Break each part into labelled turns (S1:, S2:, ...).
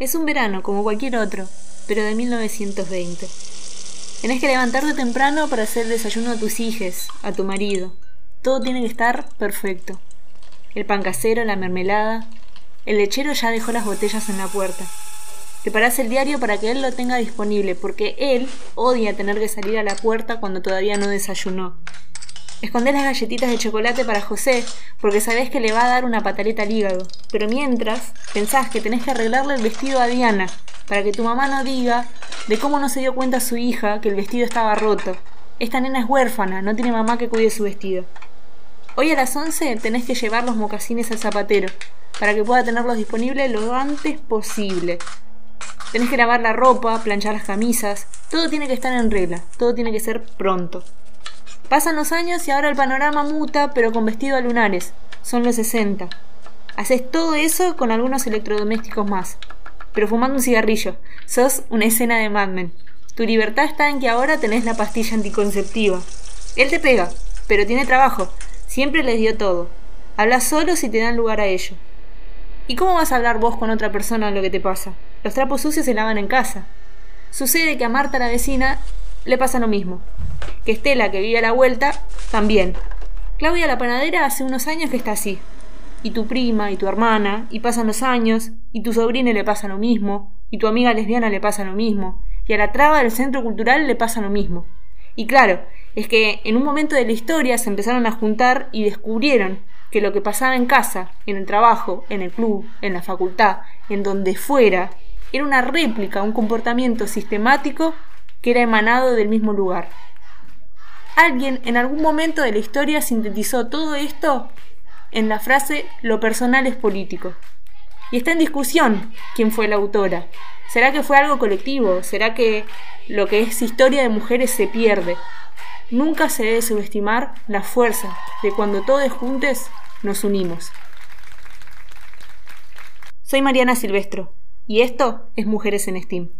S1: Es un verano como cualquier otro, pero de 1920. Tenés que levantarte temprano para hacer desayuno a tus hijas, a tu marido. Todo tiene que estar perfecto. El pan casero, la mermelada. El lechero ya dejó las botellas en la puerta. Preparás el diario para que él lo tenga disponible, porque él odia tener que salir a la puerta cuando todavía no desayunó. Escondés las galletitas de chocolate para José, porque sabés que le va a dar una pataleta al hígado. Pero mientras, pensás que tenés que arreglarle el vestido a Diana, para que tu mamá no diga de cómo no se dio cuenta su hija que el vestido estaba roto. Esta nena es huérfana, no tiene mamá que cuide su vestido. Hoy a las 11 tenés que llevar los mocasines al zapatero, para que pueda tenerlos disponibles lo antes posible. Tenés que lavar la ropa, planchar las camisas, todo tiene que estar en regla, todo tiene que ser pronto. Pasan los años y ahora el panorama muta, pero con vestido a lunares. Son los 60. Haces todo eso con algunos electrodomésticos más. Pero fumando un cigarrillo. Sos una escena de Mad Men. Tu libertad está en que ahora tenés la pastilla anticonceptiva. Él te pega, pero tiene trabajo. Siempre les dio todo. Hablas solo si te dan lugar a ello. ¿Y cómo vas a hablar vos con otra persona lo que te pasa? Los trapos sucios se lavan en casa. Sucede que a Marta la vecina le pasa lo mismo. Que Estela, que vive a la vuelta, también. Claudia la panadera hace unos años que está así. Y tu prima, y tu hermana, y pasan los años, y tu sobrina le pasa lo mismo, y tu amiga lesbiana le pasa lo mismo, y a la traba del centro cultural le pasa lo mismo. Y claro, es que en un momento de la historia se empezaron a juntar y descubrieron que lo que pasaba en casa, en el trabajo, en el club, en la facultad, en donde fuera, era una réplica, un comportamiento sistemático que era emanado del mismo lugar. Alguien en algún momento de la historia sintetizó todo esto en la frase lo personal es político. Y está en discusión quién fue la autora. ¿Será que fue algo colectivo? ¿Será que lo que es historia de mujeres se pierde? Nunca se debe subestimar la fuerza de cuando todos juntos nos unimos. Soy Mariana Silvestro y esto es Mujeres en Steam.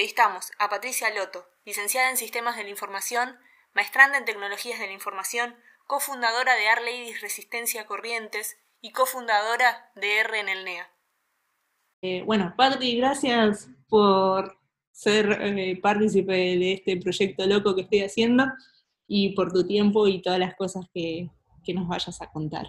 S1: Entrevistamos a Patricia Loto, licenciada en Sistemas de la Información, maestranda en Tecnologías de la Información, cofundadora de R-Ladies Resistencia Corrientes y cofundadora de R en el NEA.
S2: Eh, bueno, Patri, gracias por ser eh, partícipe de este proyecto loco que estoy haciendo y por tu tiempo y todas las cosas que, que nos vayas a contar.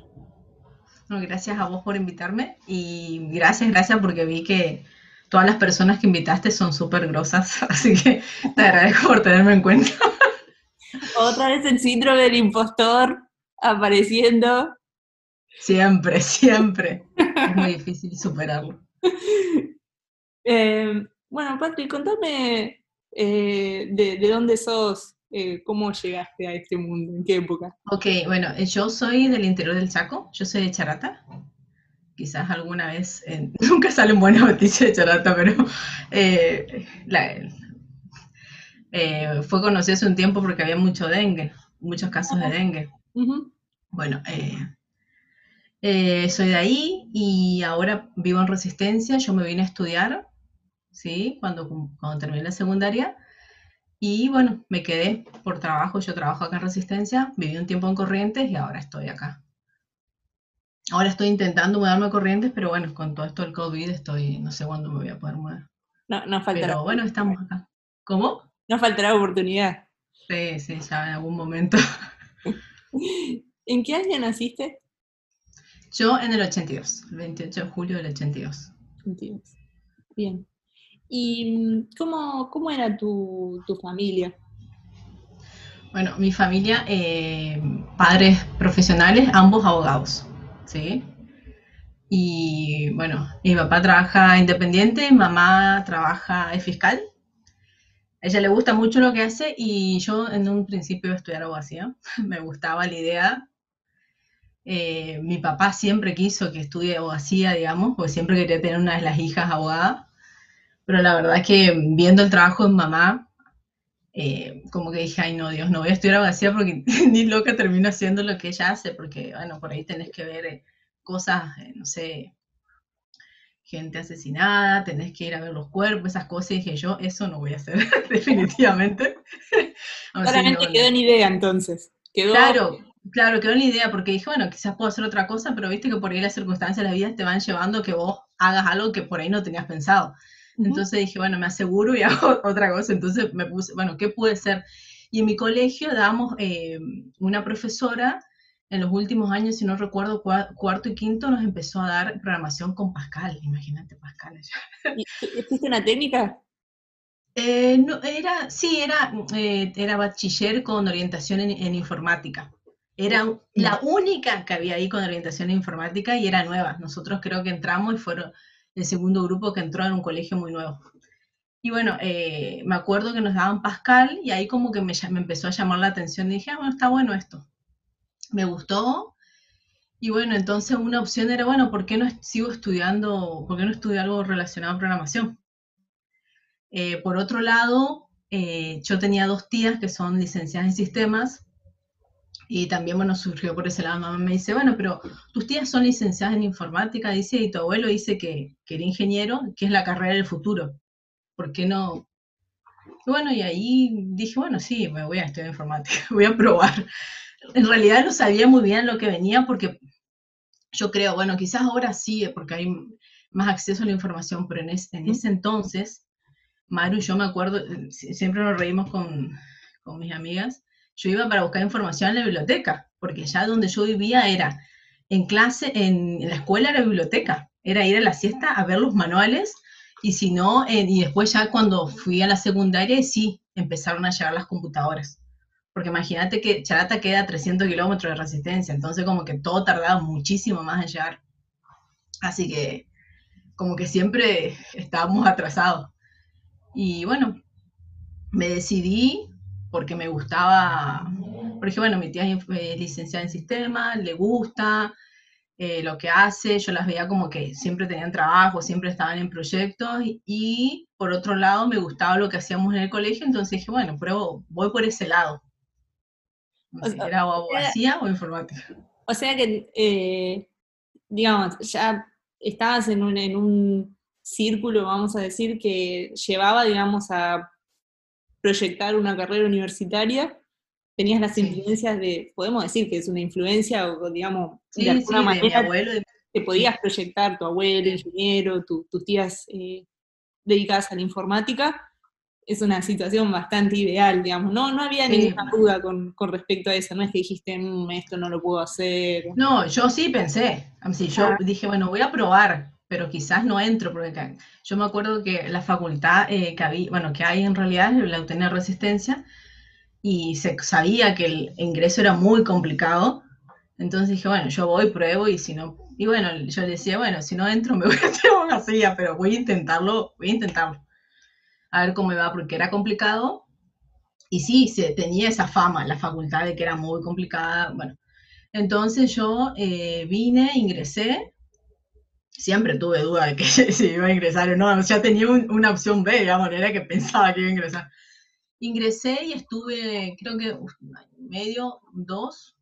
S3: gracias a vos por invitarme y gracias, gracias porque vi que todas las personas que invitaste son súper grosas, así que te agradezco por tenerme en cuenta.
S2: Otra vez el síndrome del impostor apareciendo.
S3: Siempre, siempre. Es muy difícil superarlo.
S2: Eh, bueno, Patrick, contame eh, de, dónde sos, eh, cómo llegaste a este mundo, en qué época.
S3: Ok, bueno, yo soy del interior del Chaco, yo soy de Charata, quizás alguna vez, nunca sale una buena noticia de Charata, pero eh, eh, fue conocido hace un tiempo porque había mucho dengue, muchos casos de dengue. Bueno, eh, soy de ahí y ahora vivo en Resistencia, yo me vine a estudiar, ¿sí? Cuando, cuando terminé la secundaria. Y bueno, me quedé por trabajo, yo trabajo acá en Resistencia, viví un tiempo en Corrientes y ahora estoy acá. Ahora estoy intentando mudarme a Corrientes, pero bueno, con todo esto del COVID estoy, no sé cuándo me voy a poder mudar.
S2: No, no faltará.
S3: Pero bueno, estamos acá. ¿Cómo?
S2: No faltará oportunidad.
S3: Sí, sí, ya en algún momento.
S2: ¿En qué año naciste?
S3: Yo en el 82, el 28 de julio del 82.
S2: 82. Bien. ¿Y mm, cómo, cómo era tu, tu familia?
S3: Bueno, mi familia, eh, padres profesionales, ambos abogados, ¿sí? Y bueno, mi papá trabaja independiente, mamá trabaja, es fiscal. A ella le gusta mucho lo que hace y yo en un principio iba a estudiar abogacía. Me gustaba la idea. Eh, mi papá siempre quiso que estudie abogacía, digamos, porque siempre quería tener una de las hijas abogada. Pero la verdad es que viendo el trabajo de mamá, eh, como que dije, ay no, Dios, no voy a estudiar abogacía porque ni loca termino haciendo lo que ella hace, porque bueno, por ahí tenés que ver eh, cosas, eh, no sé, gente asesinada, tenés que ir a ver los cuerpos, esas cosas, y dije yo, eso no voy a hacer, definitivamente.
S2: Claramente quedó en idea entonces. Quedó...
S3: Claro, claro, quedó en idea, porque dije, bueno, quizás puedo hacer otra cosa, pero viste que por ahí las circunstancias de la vida te van llevando a que vos hagas algo que por ahí no tenías pensado. Entonces dije, bueno, me aseguro y hago otra cosa. Entonces me puse, bueno, ¿qué puede ser? Y en mi colegio dábamos eh, una profesora, en los últimos años, si no recuerdo, cuarto y quinto, nos empezó a dar programación con Pascal. Imagínate Pascal.
S2: ¿Existe una técnica?
S3: Eh, no, era, sí, era, eh, era bachiller con orientación en, informática. Era la única que había ahí con orientación en informática y era nueva. Nosotros creo que entramos y fueron, el segundo grupo que entró en un colegio muy nuevo. Y bueno, eh, me acuerdo que nos daban Pascal y ahí como que me, me, empezó a llamar la atención y dije, ah, bueno, está bueno esto. Me gustó. Y bueno, entonces una opción era, bueno, ¿por qué no sigo estudiando, por qué no estudio algo relacionado a programación? Eh, por otro lado, eh, yo tenía dos tías que son licenciadas en sistemas y también, bueno, surgió por ese lado. Mamá me dice, bueno, pero tus tías son licenciadas en informática, dice, y tu abuelo dice que, que era ingeniero, que es la carrera del futuro. ¿Por qué no? Y bueno, y ahí dije, bueno, sí, me voy a estudiar informática, voy a probar. En realidad no sabía muy bien lo que venía porque yo creo, bueno, quizás ahora sí, porque hay más acceso a la información, pero en, en ese entonces, Maru y yo me acuerdo, siempre nos reímos con, con mis amigas, yo iba para buscar información en la biblioteca, porque ya donde yo vivía era en clase, en, la escuela era biblioteca, era ir a la siesta a ver los manuales y si no, y después ya cuando fui a la secundaria, sí, empezaron a llegar las computadoras. Porque imagínate que Charata queda a 300 kilómetros de resistencia, entonces como que todo tardaba muchísimo más en llegar. Así que como que siempre estábamos atrasados. Y bueno, me decidí porque me gustaba, porque bueno, mi tía es licenciada en sistemas, le gusta eh, lo que hace, yo las veía como que siempre tenían trabajo, siempre estaban en proyectos y, por otro lado me gustaba lo que hacíamos en el colegio, entonces dije, bueno, pruebo, voy por ese lado. No sé, ¿Era abogacía o informática?
S2: O sea que, eh, digamos, ya estabas en un, en un círculo, vamos a decir, que llevaba, digamos, a proyectar una carrera universitaria, tenías las influencias de, podemos decir que es una influencia, o digamos, de alguna manera te podías proyectar tu abuelo, ingeniero, tus tías eh, dedicadas a la informática, es una situación bastante ideal, digamos, no, no había ninguna duda con, respecto a eso, no es que dijiste, mm, esto no lo puedo hacer.
S3: No, yo sí pensé, así, yo ah. dije, bueno, voy a probar, pero quizás no entro, porque yo me acuerdo que la facultad eh, que, había, bueno, que hay en realidad, la tenía resistencia, y se sabía que el ingreso era muy complicado, entonces dije, bueno, yo voy, pruebo, y si no, y bueno, yo decía, bueno, si no entro me voy a hacer una silla, pero voy a intentarlo, voy a intentarlo, a ver cómo me va, porque era complicado, y sí, se tenía esa fama, la facultad de que era muy complicada, bueno, entonces yo eh, vine, ingresé, siempre tuve duda de que si iba a ingresar o no, ya tenía una opción B, digamos, era que pensaba que iba a ingresar. Ingresé y estuve, creo que un año y medio, dos,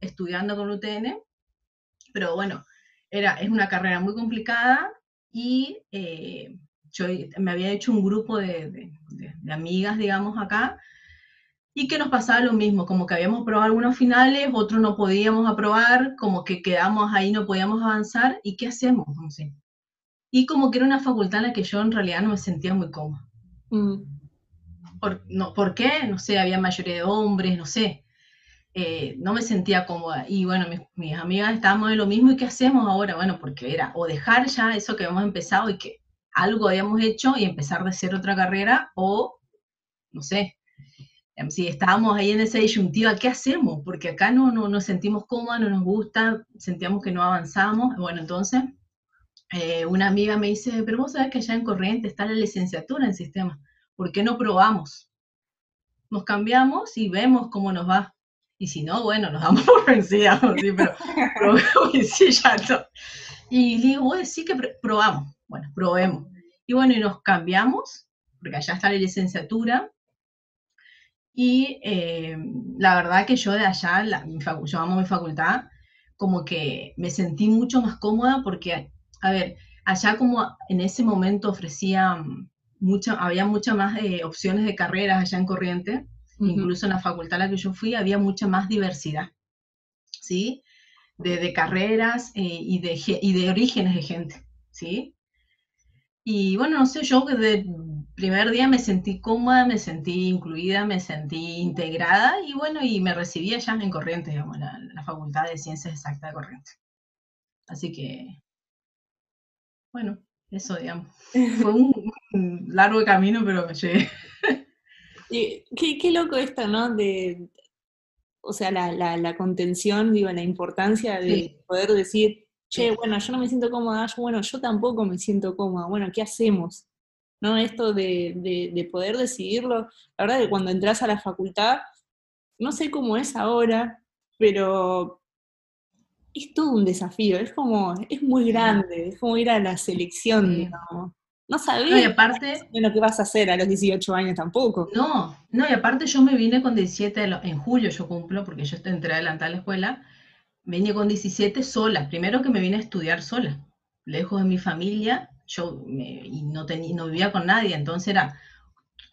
S3: estudiando con UTN, pero bueno, era, es una carrera muy complicada y eh, yo me había hecho un grupo de, de, amigas, digamos, acá, y que nos pasaba lo mismo, como que habíamos probado algunos finales, otros no podíamos aprobar, como que quedamos ahí, no podíamos avanzar, ¿y qué hacemos? No sé. Y como que era una facultad en la que yo en realidad no me sentía muy cómoda. Mm. ¿Por, no, ¿Por qué? No sé, había mayoría de hombres, no sé. Eh, no me sentía cómoda. Y bueno, mis, amigas estábamos en lo mismo. ¿Y qué hacemos ahora? Bueno, porque era o dejar ya eso que habíamos empezado y que algo habíamos hecho y empezar de hacer otra carrera, o no sé, si estábamos ahí en esa disyuntiva, ¿qué hacemos? Porque acá no, no nos sentimos cómodas, no nos gusta, sentíamos que no avanzamos. Bueno, entonces eh, una amiga me dice, pero vos sabés que allá en Corriente está la licenciatura en sistema, ¿por qué no probamos? Nos cambiamos y vemos cómo nos va. Y si no, bueno, nos damos por vencidas, ¿sí? pero probemos y sí, ya no. Y digo, vos sí que probamos. Bueno, probemos. Y bueno, y nos cambiamos, porque allá está la licenciatura. Y eh, la verdad que yo de allá, la, yo amo mi facultad, como que me sentí mucho más cómoda porque, a ver, allá como en ese momento ofrecía mucha, había muchas más eh, opciones de carreras allá en Corriente, Incluso en la facultad a la que yo fui había mucha más diversidad, ¿sí? De, carreras eh, y, de, y de orígenes de gente, ¿sí? Y bueno, no sé, yo el primer día me sentí cómoda, me sentí incluida, me sentí integrada y bueno, y me recibí allá en Corrientes, digamos, la, la Facultad de Ciencias Exactas de Corrientes. Así que, bueno, eso, digamos. Fue un largo camino, pero me llegué.
S2: qué, loco esto, ¿no? De, o sea, la, contención, digo, la importancia de poder decir, che, bueno, yo no me siento cómoda, bueno, yo tampoco me siento cómoda, bueno, ¿qué hacemos? ¿No? Esto de, poder decidirlo. La verdad que cuando entras a la facultad, no sé cómo es ahora, pero es todo un desafío, es como, es muy grande, es como ir a la selección. No sabía.
S3: y aparte.
S2: lo que vas a hacer a los 18 años tampoco.
S3: No, no, y aparte yo me vine con 17, en julio yo cumplo, porque yo entré adelantada a la escuela, vine con 17 sola. Primero que me vine a estudiar sola, lejos de mi familia, yo no, vivía con nadie, entonces era.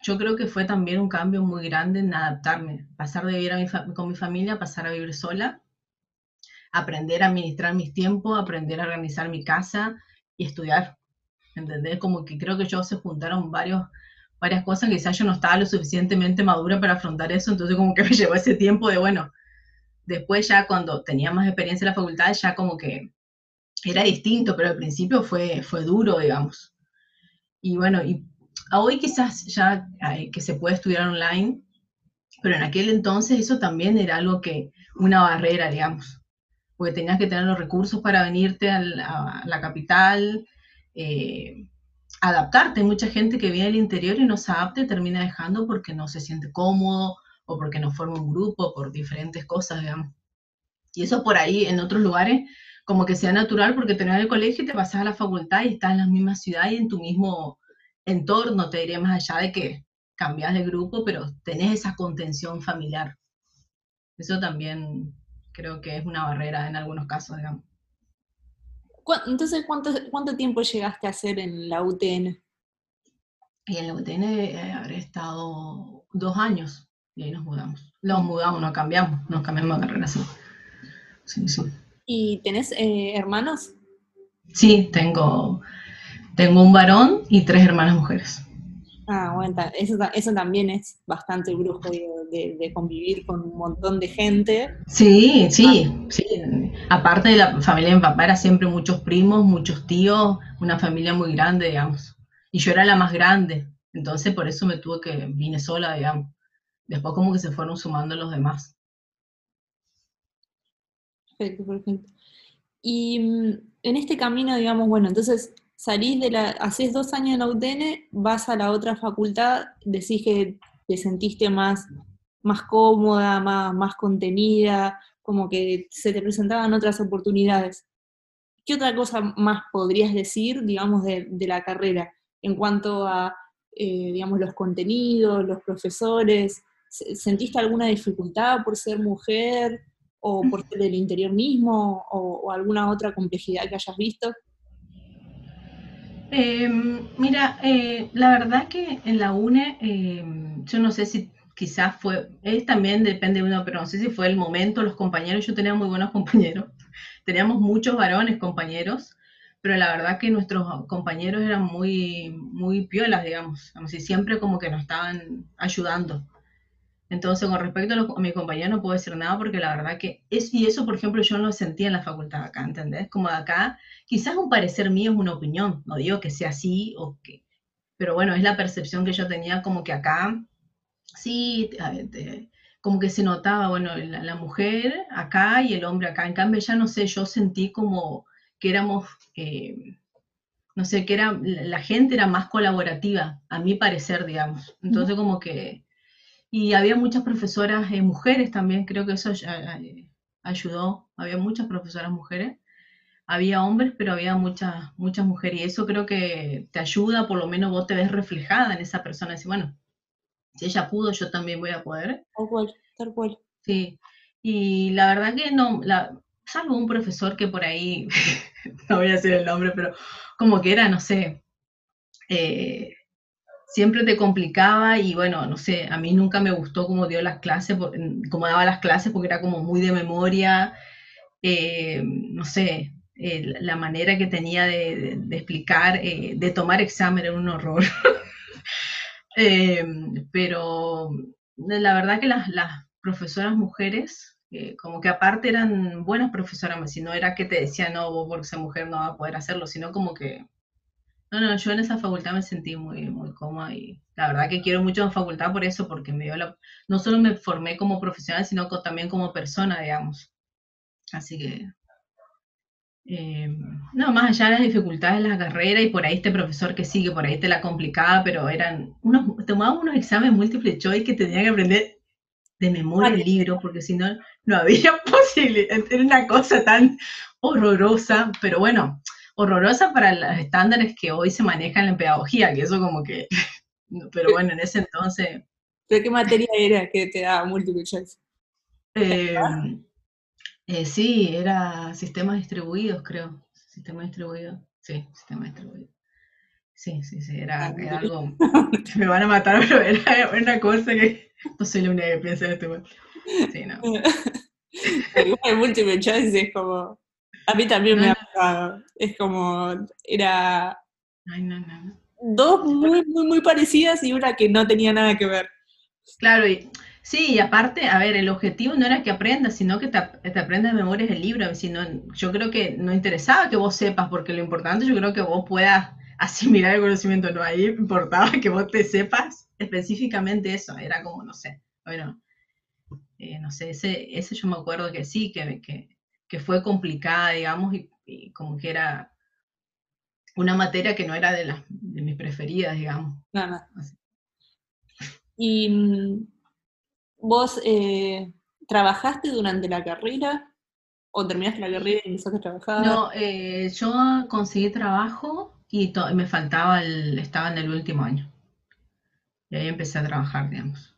S3: Yo creo que fue también un cambio muy grande en adaptarme, pasar de vivir con mi familia, pasar a vivir sola, aprender a administrar mis tiempos, aprender a organizar mi casa y estudiar ¿entendés? Como que creo que yo se juntaron varios, varias cosas, quizás yo no estaba lo suficientemente madura para afrontar eso, entonces como que me llevó ese tiempo de, bueno, después ya cuando tenía más experiencia en la facultad, ya como que era distinto, pero al principio fue, fue duro, digamos. Y bueno, y hoy quizás ya que se puede estudiar online, pero en aquel entonces eso también era algo que, una barrera, digamos, porque tenías que tener los recursos para venirte a la capital, eh, adaptarte. Hay mucha gente que viene del interior y no se adapta y termina dejando porque no se siente cómodo o porque no forma un grupo, por diferentes cosas, digamos. Y eso por ahí, en otros lugares, como que sea natural porque tenés el colegio y te pasas a la facultad y estás en la misma ciudad y en tu mismo entorno, te diré más allá de que cambias de grupo, pero tenés esa contención familiar. Eso también creo que es una barrera en algunos casos, digamos.
S2: Entonces, ¿cuánto, ¿cuánto tiempo llegaste a hacer en la UTN?
S3: Y en la UTN eh, habré estado dos años y ahí nos mudamos. Nos mudamos, no cambiamos, nos cambiamos de carrera, sí.
S2: ¿Y tenés eh, hermanos?
S3: Sí, tengo, tengo un varón y tres hermanas mujeres.
S2: Ah, bueno, eso, eso también es bastante brujo de, convivir con un montón de gente.
S3: Sí, sí, sí. Aparte de la familia de mi papá, era siempre muchos primos, muchos tíos, una familia muy grande, digamos. Y yo era la más grande, entonces por eso me tuve que, vine sola, digamos. Después como que se fueron sumando los demás.
S2: Perfecto, perfecto. Y mm, en este camino, digamos, bueno, entonces salís de la, haces dos años en la UTN, vas a la otra facultad, decís que te sentiste más, más cómoda, más, más contenida, como que se te presentaban otras oportunidades. ¿Qué otra cosa más podrías decir, digamos, de, la carrera en cuanto a, eh, digamos, los contenidos, los profesores? ¿Sentiste alguna dificultad por ser mujer o por ser del interior mismo o alguna otra complejidad que hayas visto?
S3: Em, mira, eh, la verdad que en la UNE, em, yo no sé si quizás fue, es también depende de uno, pero no sé si fue el momento, los compañeros, yo tenía muy buenos compañeros, teníamos muchos varones compañeros, pero la verdad que nuestros compañeros eran muy, muy piolas, digamos, si siempre como que nos estaban ayudando. Entonces, con respecto a, mi compañero no puedo decir nada porque la verdad que es, y eso, por ejemplo, yo no lo sentía en la facultad acá, ¿entendés? Como acá, quizás un parecer mío es una opinión, no digo que sea así o que, pero bueno, es la percepción que yo tenía como que acá, sí, como que se notaba, bueno, la, mujer acá y el hombre acá, en cambio ya no sé, yo sentí como que éramos, eh, no sé, que era, la gente era más colaborativa, a mi parecer, digamos. Entonces como que y había muchas profesoras eh, mujeres también, creo que eso eh, ayudó, había muchas profesoras mujeres, había hombres, pero había muchas, muchas mujeres, y eso creo que te ayuda, por lo menos vos te ves reflejada en esa persona, y bueno, si ella pudo, yo también voy a poder.
S2: Tal cual, tal cual.
S3: Sí, y la verdad que no, la, salvo un profesor que por ahí, no voy a decir el nombre, pero como que era, no sé, eh, siempre te complicaba y bueno, no sé, a mí nunca me gustó cómo dio las clases, cómo daba las clases porque era como muy de memoria, eh, no sé, la manera que tenía de, explicar, eh, de tomar examen era un horror. Eh, pero la verdad que las, profesoras mujeres, como que aparte eran buenas profesoras, si no era que te decían, no, vos por ser mujer no vas a poder hacerlo, sino como que no, no, yo en esa facultad me sentí muy, muy cómoda y la verdad que quiero mucho la facultad por eso, porque me dio la, no solo me formé como profesional, sino también como persona, digamos. Así que, eh, no, más allá de las dificultades de la carrera y por ahí este profesor que sigue, por ahí te la complicaba, pero eran unos, tomaba unos exámenes múltiple choice que tenía que aprender de memoria el libro, porque si no, no había posibilidad, era una cosa tan horrorosa, pero bueno, horrorosa para los estándares que hoy se manejan en pedagogía, que eso como que, pero bueno, en ese entonces...
S2: ¿De qué materia era que te daba multiple choice?
S3: Em, eh, sí, era sistemas distribuidos, creo. Sistema distribuido. Sí, sistema distribuido. Sí, sí, sí, era, ah, algo. me van a matar, pero era una cosa que. No soy la única que piensa en esto. Sí, no.
S2: el multiple choice es como. A mí también me ha pasado. Es como, era dos muy, muy, muy parecidas y una que no tenía nada que ver.
S3: Claro, y sí, y aparte, a ver, el objetivo no era que aprendas, sino que te, te aprendas de memoria el libro. Sino, yo creo que no interesaba que vos sepas, porque lo importante yo creo que vos puedas asimilar el conocimiento. No, ahí importaba que vos te sepas específicamente eso. Era como, no sé, bueno, eh, no sé, ese, ese yo me acuerdo que sí, que, que que fue complicada, digamos, y, como que era una materia que no era de, las, de mis preferidas, digamos.
S2: Nada. ¿Y mm, vos eh, trabajaste durante la carrera? ¿O terminaste la carrera y empezaste a trabajar?
S3: No, eh, yo conseguí trabajo y me faltaba, el, estaba en el último año. Y ahí empecé a trabajar, digamos.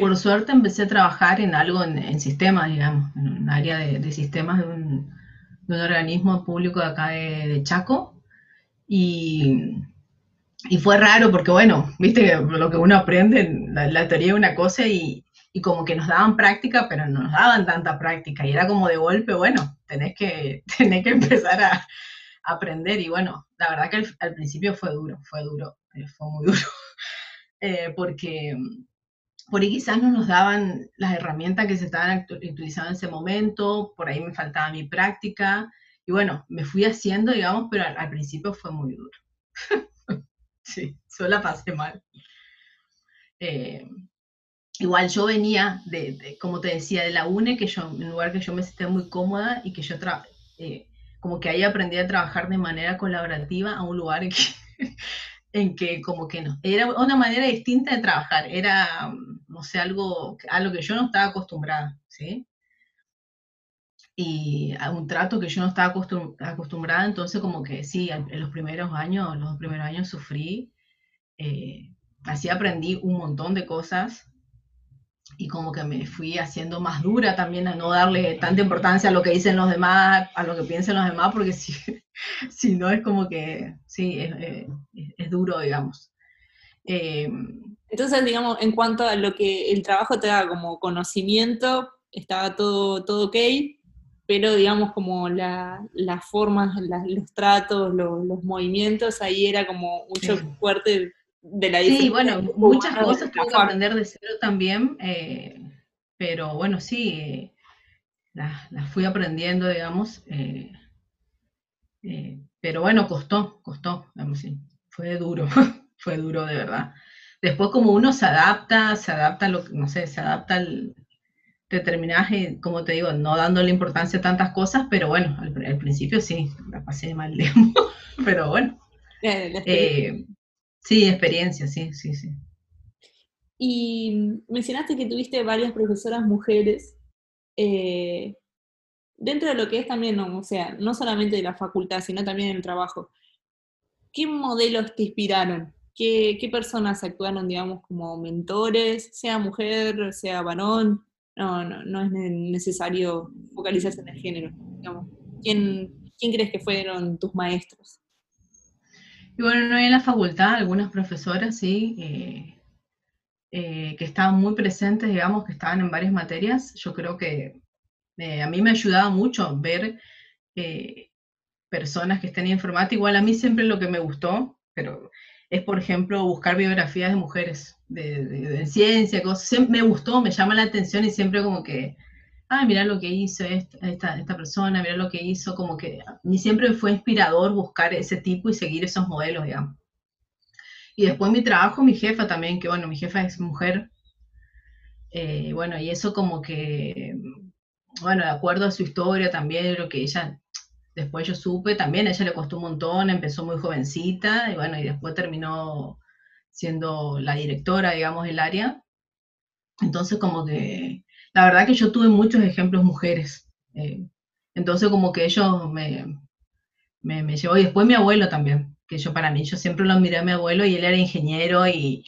S3: Por suerte empecé a trabajar en algo en, sistemas, digamos, en un área de, sistemas de un, organismo público de acá de, Chaco. Y, fue raro porque, bueno, viste lo que uno aprende, la, teoría es una cosa y, como que nos daban práctica, pero no nos daban tanta práctica. Y era como de golpe, bueno, tenés que, tenés que empezar a, aprender. Y bueno, la verdad que al, principio fue duro, fue duro, eh, fue muy duro. Eh, porque por ahí quizás no nos daban las herramientas que se estaban utilizando en ese momento, por ahí me faltaba mi práctica, y bueno, me fui haciendo, digamos, pero al, principio fue muy duro. sí, solo la pasé mal. Eh, igual yo venía de, como te decía, de la UNE, que yo, un lugar que yo me sentía muy cómoda y que yo eh, como que ahí aprendí a trabajar de manera colaborativa a un lugar que en que como que no, era una manera distinta de trabajar, era, no sé, algo a lo que yo no estaba acostumbrada, ¿sí? Y a un trato que yo no estaba acostumbrada, entonces como que sí, en los primeros años, los primeros años sufrí, eh, así aprendí un montón de cosas, y como que me fui haciendo más dura también a no darle tanta importancia a lo que dicen los demás, a lo que piensan los demás, porque si, si no es como que, sí, es, es, duro, digamos.
S2: Eh, Entonces, digamos, en cuanto a lo que el trabajo te da como conocimiento, estaba todo, todo ok, pero digamos como las formas, los tratos, los movimientos, ahí era como shock fuerte de la
S3: Sí, bueno, muchas cosas tuve que aprender de cero también, eh, pero bueno, sí, eh, las, fui aprendiendo, digamos, eh, pero bueno, costó, costó, fue duro, fue duro de verdad. Después como uno se adapta, se adapta, lo, no sé, se adapta al, te como te digo, no dándole importancia a tantas cosas, pero bueno, al, principio sí, la pasé mal, pero bueno. Eh, sí, experiencia, sí, sí, sí.
S2: Y mencionaste que tuviste varias profesoras mujeres. Eh, dentro de lo que es también, o sea, no solamente de la facultad, sino también en el trabajo, ¿qué modelos te inspiraron? ¿Qué, personas actuaron, digamos, como mentores, sea mujer, sea varón? no, no, no es necesario focalizarse en el género. ¿Quién, ¿Quién crees que fueron tus maestros?
S3: Y bueno, no en la facultad, algunas profesoras, sí, eh, eh, que estaban muy presentes, digamos, que estaban en varias materias. Yo creo que eh, a mí me ayudaba mucho ver personas que estén en informática. Igual a mí siempre lo que me gustó, pero es, por ejemplo, buscar biografías de mujeres de, ciencia, cosas. me gustó, me llama la atención y siempre como que, ah, mira lo que hizo esta, esta, persona, mira lo que hizo, como que mí siempre fue inspirador buscar ese tipo y seguir esos modelos, digamos. Y después mi trabajo, mi jefa también, que bueno, mi jefa es mujer, eh, bueno, y eso como que, bueno, de acuerdo a su historia también, lo que ella, después yo supe, también ella le costó un montón, empezó muy jovencita, y bueno, y después terminó siendo la directora, digamos, del área. Entonces, como que, la verdad que yo tuve muchos ejemplos mujeres. Eh, entonces, como que ellos me, me, me, llevó, y después mi abuelo también, que yo para mí, yo siempre lo miré a mi abuelo y él era ingeniero y,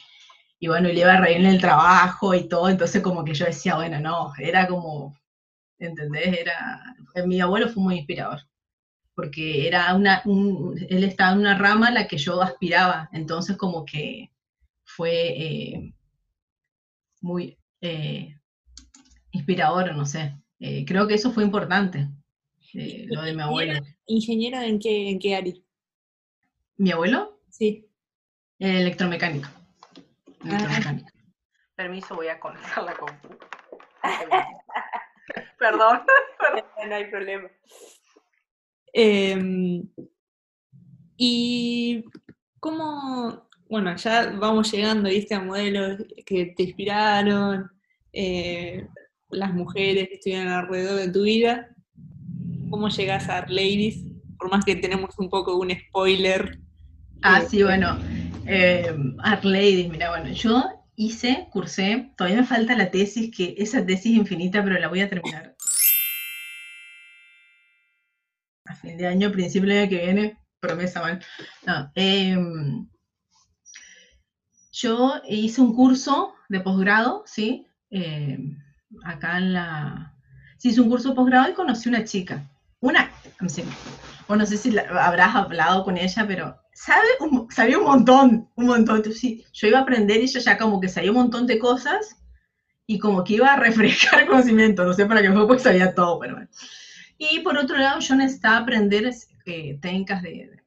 S3: y bueno, y le iba a reír en el trabajo y todo, entonces como que yo decía, bueno, no, era como, ¿entendés? Era, mi abuelo fue muy inspirador porque era una, él estaba en una rama a la que yo aspiraba, entonces como que fue eh, muy eh, inspirador, no sé. Eh, creo que eso fue importante, lo de mi abuelo.
S2: ¿Ingeniero en qué, en qué área?
S3: ¿Mi abuelo?
S2: Sí.
S3: electromecánico. Ah. Electromecánico. Permiso, voy a conectar la compu. Perdón.
S2: No hay problema. Em, ¿Y cómo, bueno, ya vamos llegando, viste, a modelos que te inspiraron, eh, las mujeres que estuvieron alrededor de tu vida. ¿Cómo llegas a Art Ladies? Por más que tenemos un poco un spoiler.
S3: Ah, sí, bueno. Eh, Art Ladies, mira, bueno, yo hice, cursé, todavía me falta la tesis, que esa tesis infinita, pero la voy a terminar. Fin de año, principio del año que viene, promesa, mal. No, eh, yo hice un curso de posgrado, ¿sí? Eh, acá en la... Sí, hice un curso de posgrado y conocí una chica. Una, o no sé si habrás hablado con ella, pero sabe sabía un montón, un montón. Entonces, sí, yo iba a aprender y ella ya como que sabía un montón de cosas y como que iba a refrescar conocimiento. No sé para qué fue, porque sabía todo, pero bueno. Y por otro lado, yo necesitaba aprender eh, técnicas de,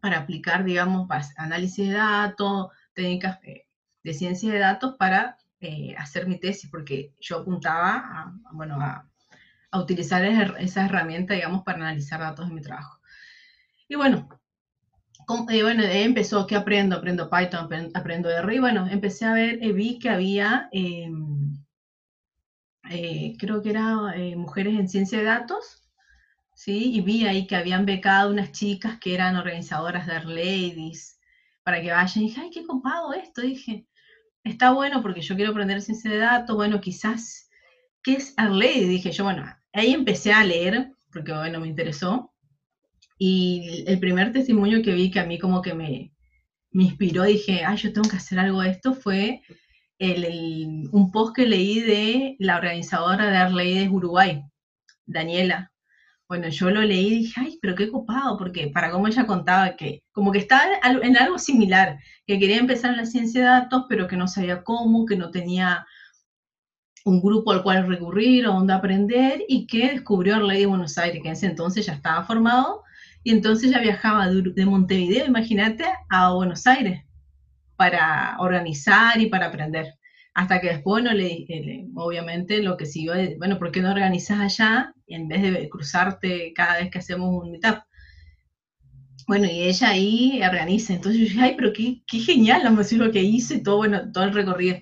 S3: para aplicar, digamos, análisis de datos, técnicas de, ciencia de datos para eh, hacer mi tesis, porque yo apuntaba a, bueno, a, utilizar esa herramienta, digamos, para analizar datos de mi trabajo. Y bueno, eh, bueno, empezó, ¿qué aprendo? Aprendo Python, aprendo, R, y bueno, empecé a ver, eh, vi que había, em, creo que era mujeres en ciencia de datos, ¿sí? Y vi ahí que habían becado unas chicas que eran organizadoras de Ladies, para que vayan. Y dije, ay, qué copado esto. Dije, está bueno porque yo quiero aprender ciencia de datos. Bueno, quizás, ¿qué es Arley? Dije yo, bueno, ahí empecé a leer, porque bueno, me interesó. Y el primer testimonio que vi que a mí como que me, me inspiró, dije, ay, yo tengo que hacer algo de esto, fue un post que leí de la organizadora de Arleides Uruguay, Daniela. Bueno, yo lo leí y dije, ay, pero qué copado, porque para cómo ella contaba que como que estaba en algo similar, que quería empezar en la ciencia de datos, pero que no sabía cómo, que no tenía un grupo al cual recurrir o donde aprender y que descubrió Arley de Buenos Aires, que en ese entonces ya estaba formado y entonces ya viajaba de Montevideo, imagínate, a Buenos Aires para organizar y para aprender. Hasta que después, no le, le, obviamente, lo que siguió es, bueno, ¿por qué no organizas allá en vez de cruzarte cada vez que hacemos un meetup? Bueno, y ella ahí organiza. Entonces yo dije, ay, pero qué, qué genial, vamos a lo que hice todo, bueno, todo el recorrido.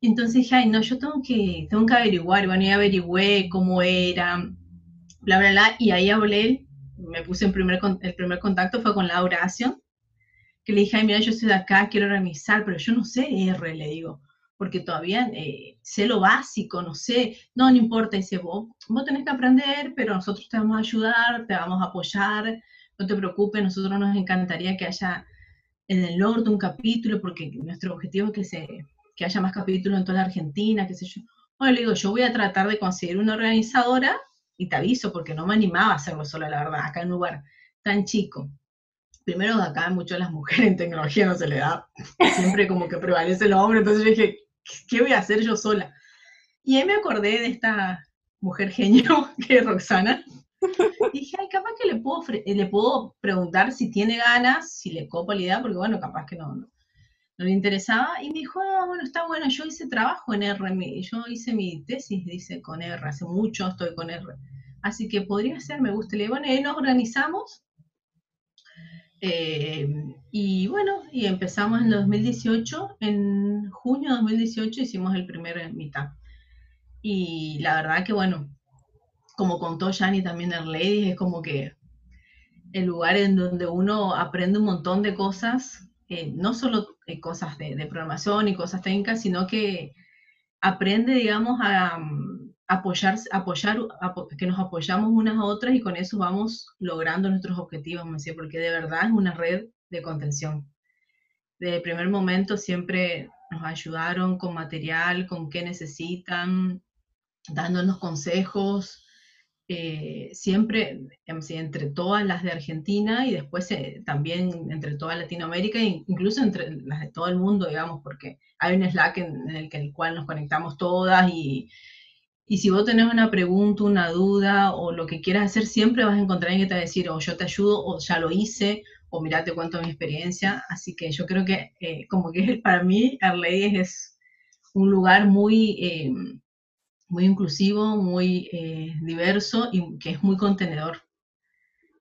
S3: Entonces dije, ay, no, yo tengo que, tengo que averiguar. Bueno, y averigüé cómo era, bla, bla, bla. Y ahí hablé, me puse en primer, el primer contacto fue con Laura Asion, que le dije, ay, mira, yo estoy de acá, quiero organizar, pero yo no sé R, le digo, porque todavía eh, sé lo básico, no sé, no, no importa, dice, vos, vos tenés que aprender, pero nosotros te vamos a ayudar, te vamos a apoyar, no te preocupes, nosotros nos encantaría que haya en el norte un capítulo, porque nuestro objetivo es que, se, que haya más capítulos en toda la Argentina, qué sé yo. Bueno, le digo, yo voy a tratar de conseguir una organizadora y te aviso, porque no me animaba a hacerlo sola, la verdad, acá en un lugar tan chico primero acá mucho las mujeres en tecnología no se le da, siempre como que prevalece el hombre, entonces yo dije, ¿qué voy a hacer yo sola? Y ahí me acordé de esta mujer genio que es Roxana, y dije, ay, capaz que le puedo, le puedo preguntar si tiene ganas, si le copa la idea, porque bueno, capaz que no, no, le interesaba, y me dijo, ah, bueno, está bueno, yo hice trabajo en R, yo hice mi tesis, dice, con R, hace mucho estoy con R, así que podría ser, me gusta, le digo, bueno, nos organizamos, eh, y bueno, y empezamos en 2018, en junio de 2018 hicimos el primer mitad. Y la verdad que bueno, como contó Yani también en Ladies, es como que el lugar en donde uno aprende un montón de cosas, eh, no solo eh, cosas de, de, programación y cosas técnicas, sino que aprende, digamos, a, apoyar, apoyar que nos apoyamos unas a otras y con eso vamos logrando nuestros objetivos, porque de verdad es una red de contención. El primer momento siempre nos ayudaron con material, con qué necesitan, dándonos consejos, eh, siempre entre todas las de Argentina y después eh, también entre toda Latinoamérica e incluso entre las de todo el mundo, digamos, porque hay un Slack en, el, que, el cual nos conectamos todas y, y si vos tenés una pregunta, una duda o lo que quieras hacer, siempre vas a encontrar alguien que te va a decir, o yo te ayudo, o ya lo hice, o mira, te cuento mi experiencia. Así que yo creo que eh, como que para mí Arley es un lugar muy, eh, muy inclusivo, muy eh, diverso y que es muy contenedor.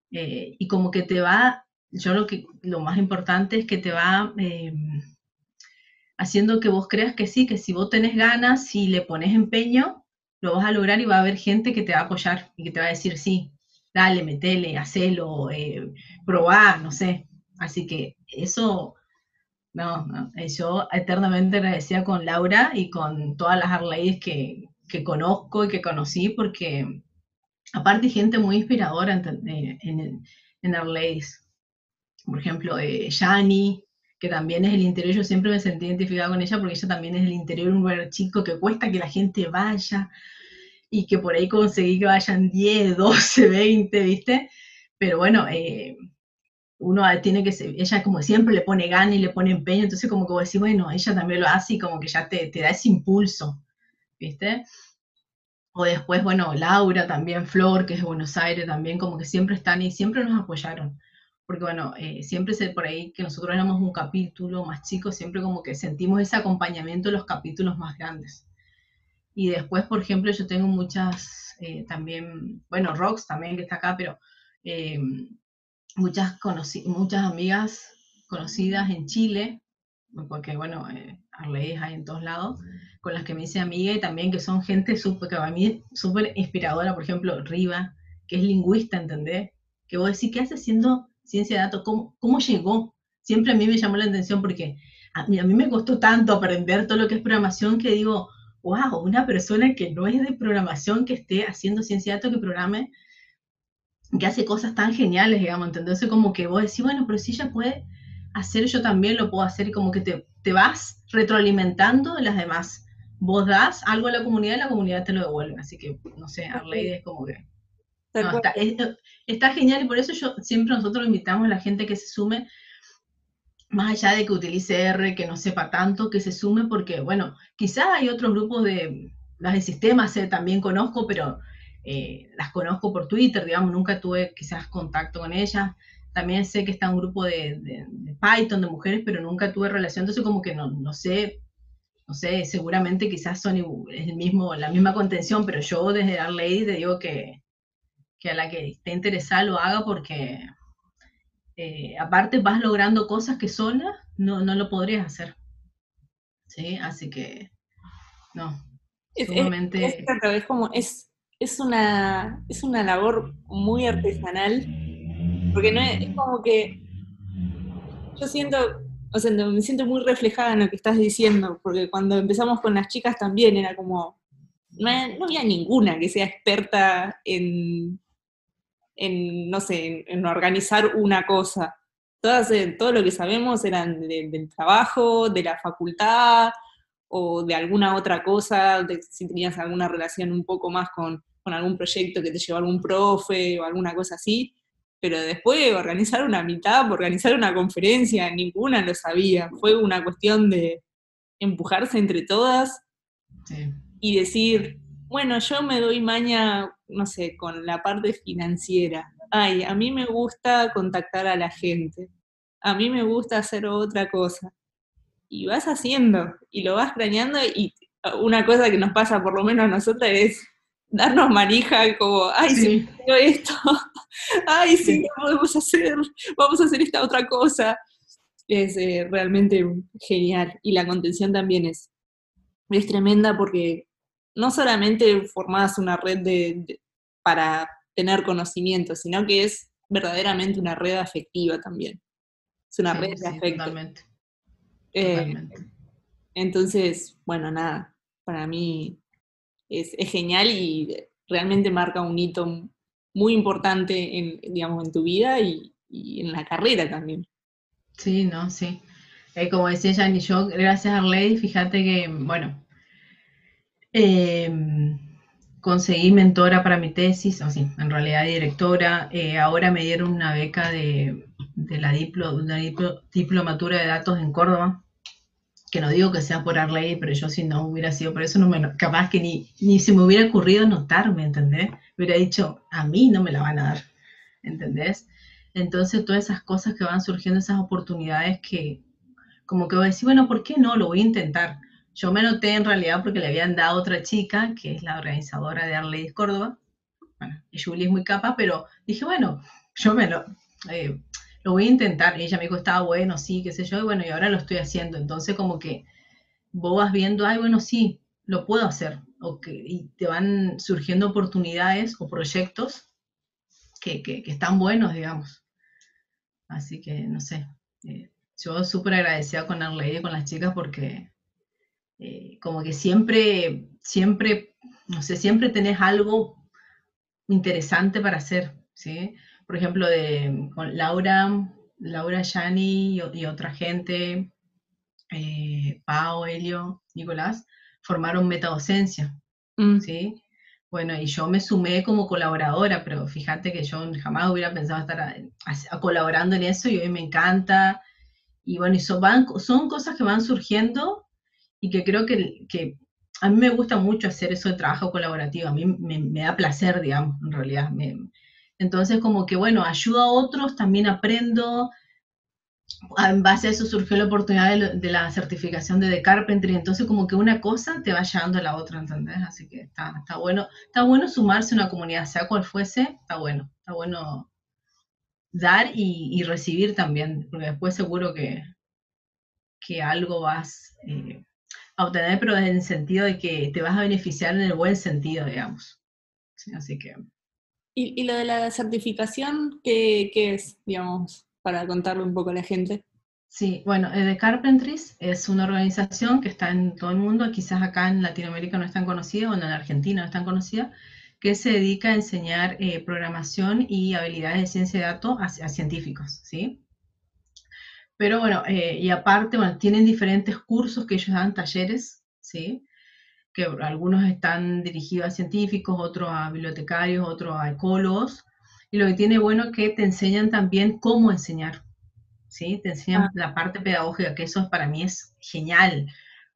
S3: y como que te va, yo lo que lo más importante es que te va haciendo que vos creas que sí, que si vos tenés ganas, si le pones empeño, lo vas a lograr y va a haber gente que te va a apoyar y que te va a decir, sí, dale, metele, hacelo, eh, probá, no sé. Así que eso, no, no, yo eternamente agradecida con Laura y con todas las Arleyes que, que conozco y que conocí, porque aparte gente muy inspiradora en, eh, en, en Arleyes. Por ejemplo, eh, que también es el interior, yo siempre me sentí identificada con ella porque ella también es el interior, un lugar chico que cuesta que la gente vaya y que por ahí conseguí que vayan 10, 12, 20, ¿viste? Pero bueno, eh, uno tiene que ella como siempre le pone gana y le pone empeño, entonces como que vos decís, bueno, ella también lo hace y como que ya te, te da ese impulso, ¿viste? O después, bueno, Laura también, Flor, que es de Buenos Aires, también como que siempre están y siempre nos apoyaron porque bueno, eh, siempre sé por ahí que nosotros éramos un capítulo más chico, siempre como que sentimos ese acompañamiento en los capítulos más grandes. Y después, por ejemplo, yo tengo muchas, eh, también, bueno, Rox también que está acá, pero eh, muchas, muchas amigas conocidas en Chile, porque bueno, eh, hay en todos lados, con las que me hice amiga y también que son gente súper, que a mí súper inspiradora, por ejemplo, Riva, que es lingüista, ¿entendés? Que vos decís, ¿qué hace siendo ciencia de datos, ¿cómo, cómo llegó? Siempre a mí me llamó la atención porque a mí, a mí me costó tanto aprender todo lo que es programación que digo, wow, una persona que no es de programación, que esté haciendo ciencia de datos, que programe, que hace cosas tan geniales, digamos, entonces como que vos decís, bueno, pero si ella puede hacer, yo también lo puedo hacer y como que te, te vas retroalimentando en las demás. Vos das algo a la comunidad y la comunidad te lo devuelve. Así que, no sé, Arley es como que... está, está, genial y por eso yo siempre nosotros invitamos a la gente que se sume, más allá de que utilice R, que no sepa tanto, que se sume porque, bueno, quizás hay otros grupos de, las de sistemas eh, también conozco, pero eh, las conozco por Twitter, digamos, nunca tuve quizás contacto con ellas. También sé que está un grupo de, Python, de mujeres, pero nunca tuve relación, entonces como que no, no sé, no sé, seguramente quizás son el mismo, la misma contención, pero yo desde Dark Lady te digo que, que a la que esté interesada lo haga porque eh, aparte vas logrando cosas que sola no, no lo podrías hacer. ¿Sí? Así que, no,
S2: es, es, como, es, es, una, es una labor muy artesanal, porque no es, como que yo siento, o sea, me siento muy reflejada en lo que estás diciendo, porque cuando empezamos con las chicas también era como, no, había ninguna que sea experta en, en no sé, en, organizar una cosa. Todas, eh, todo lo que sabemos eran del trabajo, de la facultad, o de alguna otra cosa, de, si tenías alguna relación un poco más con, algún proyecto que te llevó algún profe o alguna cosa así, pero después organizar una mitad, organizar una conferencia, ninguna lo sabía, fue una cuestión de empujarse entre todas y decir, bueno, yo me doy maña, no sé, con la parte financiera. Ay, a mí me gusta contactar a la gente, a mí me gusta hacer otra cosa y vas haciendo y lo vas craneando y una cosa que nos pasa por lo menos a nosotras es darnos manija como, ay, sí. si esto, ay, sí, podemos hacer, vamos a hacer esta otra cosa. Es eh, realmente genial. Y la contención también es, es tremenda porque no solamente formás una red de, para tener conocimiento, sino que es verdaderamente una red afectiva también. Es una red de afecto. Eh, entonces, bueno, nada, para mí es, genial y realmente marca un hito muy importante en, digamos, en tu vida y, en la carrera también.
S3: Sí, no, sí. Eh, como decía Jan y yo, gracias a Arley, fíjate que, bueno, em, conseguí mentora para mi tesis, o en realidad directora. Eh, ahora me dieron una beca de, la diplomatura de datos en Córdoba, que no digo que sea por Arley, pero yo si no hubiera sido por eso, me, capaz que ni, ni se me hubiera ocurrido notarme, ¿entendés? Hubiera dicho, a mí no me la van a dar, ¿entendés? Entonces todas esas cosas que van surgiendo, esas oportunidades que como que voy a decir, bueno, ¿por qué no? Lo voy a intentar. Yo me noté en realidad porque le habían dado a otra chica, que es la organizadora de Arley Córdoba. Y Julie es muy capa, pero dije, bueno, yo me lo... Eh, lo voy a intentar. Y ella me dijo, estaba bueno, sí, qué sé yo, y bueno, y ahora lo estoy haciendo. Entonces, como que vos vas viendo, ay, bueno, sí, lo puedo hacer. y te van surgiendo oportunidades o proyectos que, están buenos, digamos. Así que, no sé, eh, yo súper agradecida con Arley y con las chicas porque eh, como que siempre, siempre, no sé, siempre tenés algo interesante para hacer, ¿sí? por ejemplo, de, con Laura, Laura Yani y, otra gente, eh, Pau, Helio, Nicolás, formaron metadocencia, mm. ¿sí? Bueno, y yo me sumé como colaboradora, pero fíjate que yo jamás hubiera pensado estar colaborando en eso y hoy me encanta. Y bueno, y son, son cosas que van surgiendo y que creo que, a mí me gusta mucho hacer eso de trabajo colaborativo, a mí me, da placer, digamos, en realidad. Entonces, como que, bueno, ayudo a otros, también aprendo. En base a eso surgió la oportunidad de, la certificación de The Carpentry. Entonces, como que una cosa te va llevando a la otra, ¿entendés? Así que está, está bueno. Está bueno sumarse a una comunidad, sea cual fuese, está bueno. Está bueno dar y, recibir también, porque después seguro que, que algo vas eh, a obtener, pero en el sentido de que te vas a beneficiar en el buen sentido, digamos. así que
S2: ¿Y, lo de la certificación, ¿qué, es, digamos, para contarle un poco a la gente?
S3: Sí, bueno, The eh, Carpentries es una organización que está en todo el mundo, quizás acá en Latinoamérica no es tan conocida, o en Argentina no es tan conocida, que se dedica a enseñar eh, programación y habilidades de ciencia de datos a, científicos, ¿sí? Pero bueno, eh, y aparte, bueno, tienen diferentes cursos que ellos dan, talleres, ¿sí? Que algunos están dirigidos a científicos, otros a bibliotecarios, otros a ecólogos. Y lo que tiene bueno es que te enseñan también cómo enseñar, ¿sí? Te enseñan
S2: Ah.
S3: la parte pedagógica, que eso para mí es genial,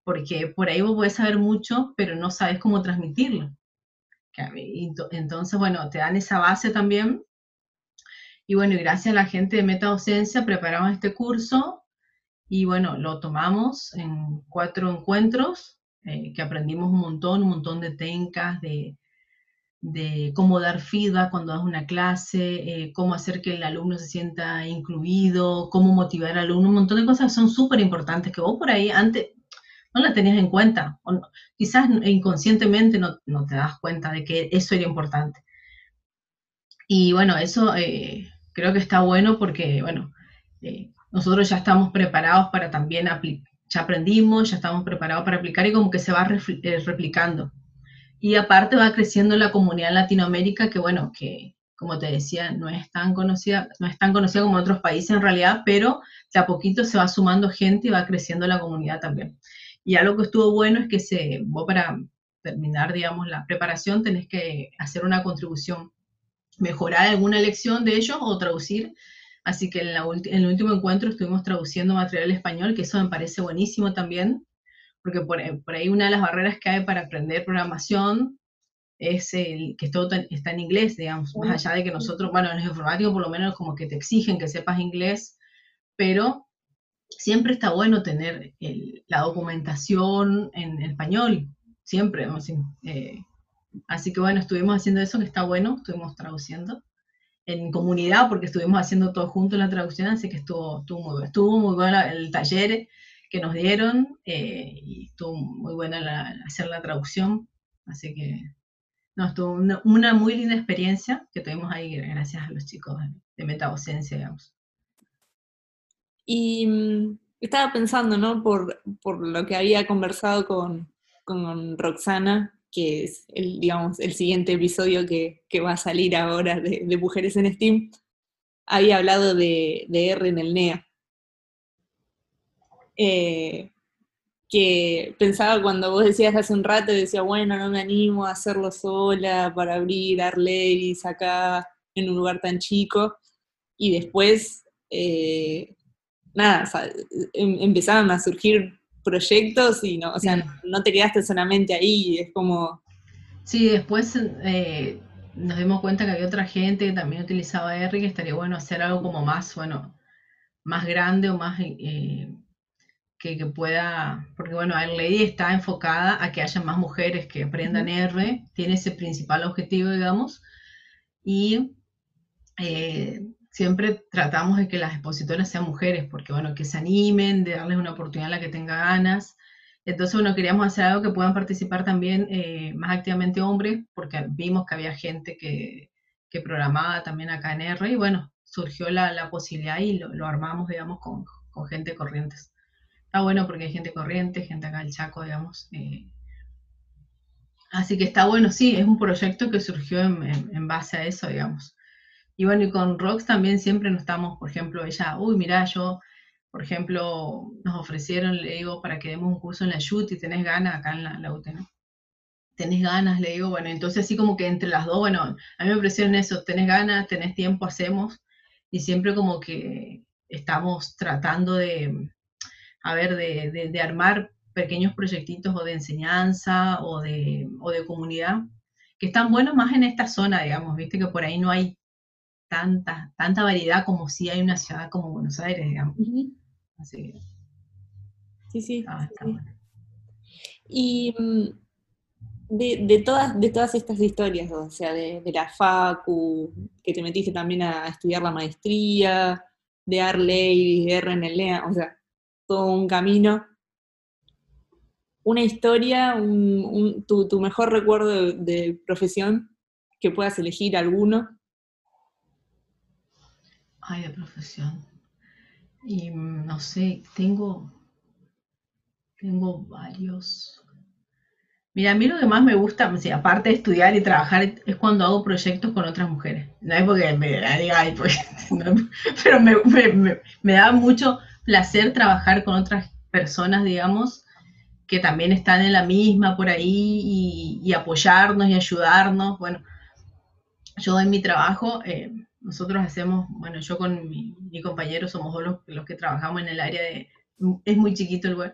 S3: porque por ahí vos podés saber mucho, pero no sabes cómo transmitirlo. Entonces, bueno, te dan esa base también. Y bueno, gracias a la gente de MetaDocencia preparamos este curso y bueno, lo tomamos en cuatro encuentros, eh, que aprendimos un montón, un montón de técnicas, de, de cómo dar feedback cuando das una clase, eh, cómo hacer que el alumno se sienta incluido, cómo motivar al alumno, un montón de cosas que son súper importantes que vos por ahí antes no las tenías en cuenta, quizás inconscientemente no, no te das cuenta de que eso era importante. Y bueno, eso eh, creo que está bueno porque, bueno, eh, nosotros ya estamos preparados para también aplicar, ya aprendimos, ya estamos preparados para aplicar y como que se va eh, replicando. Y aparte va creciendo la comunidad en Latinoamérica, que bueno, que como te decía, no es tan conocida, no es tan conocida como en otros países en realidad, pero de a poquito se va sumando gente y va creciendo la comunidad también. Y algo que estuvo bueno es que se, vos para terminar, digamos, la preparación tenés que hacer una contribución, mejorar alguna lección de ellos o traducir. Así que en, la en el último encuentro estuvimos traduciendo material español, que eso me parece buenísimo también, porque por, eh, por ahí una de las barreras que hay para aprender programación es el que todo está en inglés, digamos, más allá de que nosotros, bueno, en los informáticos por lo menos como que te exigen que sepas inglés, pero siempre está bueno tener el- la documentación en español, siempre, decir, eh, así que bueno, estuvimos haciendo eso que está bueno, estuvimos traduciendo en comunidad porque estuvimos haciendo todo junto la traducción, así que estuvo, estuvo muy bueno, estuvo muy bueno el taller que nos dieron eh, y estuvo muy buena hacer la traducción, así que no, estuvo una, una muy linda experiencia que tuvimos ahí gracias a los chicos de MetaDocencia, digamos.
S2: Y mm, estaba pensando, ¿no? Por, por lo que había conversado con, con Roxana, que es el, digamos, el siguiente episodio que, que va a salir ahora de, Mujeres en Steam, había hablado de, de R en el NEA. Eh, que pensaba cuando vos decías hace un rato, decía, bueno, no me animo a hacerlo sola para abrir Arleris acá en un lugar tan chico. Y después, eh, nada, o em- a surgir proyectos y no, o sea,
S3: Sí.
S2: no, te quedaste solamente ahí, es como,
S3: Sí, después eh, nos dimos cuenta que había otra gente que también utilizaba R y que estaría bueno hacer algo como más, bueno, más grande o más eh, que, que pueda, porque bueno, Lady está enfocada a que haya más mujeres que aprendan
S2: Ujú.
S3: R, tiene ese principal objetivo, digamos, y eh, siempre tratamos de que las expositoras sean mujeres, porque bueno, que se animen, de darles una oportunidad a la que tenga ganas. Entonces, bueno, queríamos hacer algo que puedan participar también eh, más activamente hombres, porque vimos que había gente que, que programaba también acá en R, y bueno, surgió la, la posibilidad y lo, lo armamos, digamos, con, con gente corrientes. Está bueno porque hay gente corriente, gente acá del Chaco, digamos. eh, así que está bueno, sí, es un proyecto que surgió en, en- en base a eso, digamos. Y bueno, y con Rox también siempre nos estamos, por ejemplo, ella, uy, mirá, yo, por ejemplo, nos ofrecieron, le digo, para que demos un curso en la YUT y tenés ganas acá en la, la UT, ¿no? Tenés ganas, le digo, bueno, entonces así como que entre las dos, bueno, a mí me ofrecieron eso, tenés ganas, tenés tiempo, hacemos, y siempre como que estamos tratando de, a ver, de, de- de armar pequeños proyectitos o de enseñanza o de, o de comunidad, que están buenos más en esta zona, digamos, viste que por ahí no hay tanta, tanta variedad como si hay una ciudad como Buenos Aires, digamos. Así que
S2: sí, sí, sí,
S3: está
S2: sí.
S3: bueno.
S2: Y mm, de, de todas, de todas estas historias, o sea, de, de la FACU, que te metiste también a estudiar la maestría, de Arley, de RNLEA, o sea, todo un camino. Una historia, un- un- tu, tu mejor recuerdo de, de profesión, que puedas elegir alguno.
S3: Ay, de profesión. Y no sé, tengo, tengo varios. Mira, a mí lo que más me gusta, aparte de estudiar y trabajar, es cuando hago proyectos con otras mujeres. No es porque me diga, no, pero me- me da mucho, placer trabajar con otras personas, digamos, que también están en la misma por ahí y, apoyarnos y ayudarnos. Bueno, yo en mi trabajo, eh, nosotros hacemos, bueno, yo con mi, compañero somos los, los que trabajamos en el área de, es muy chiquito el web,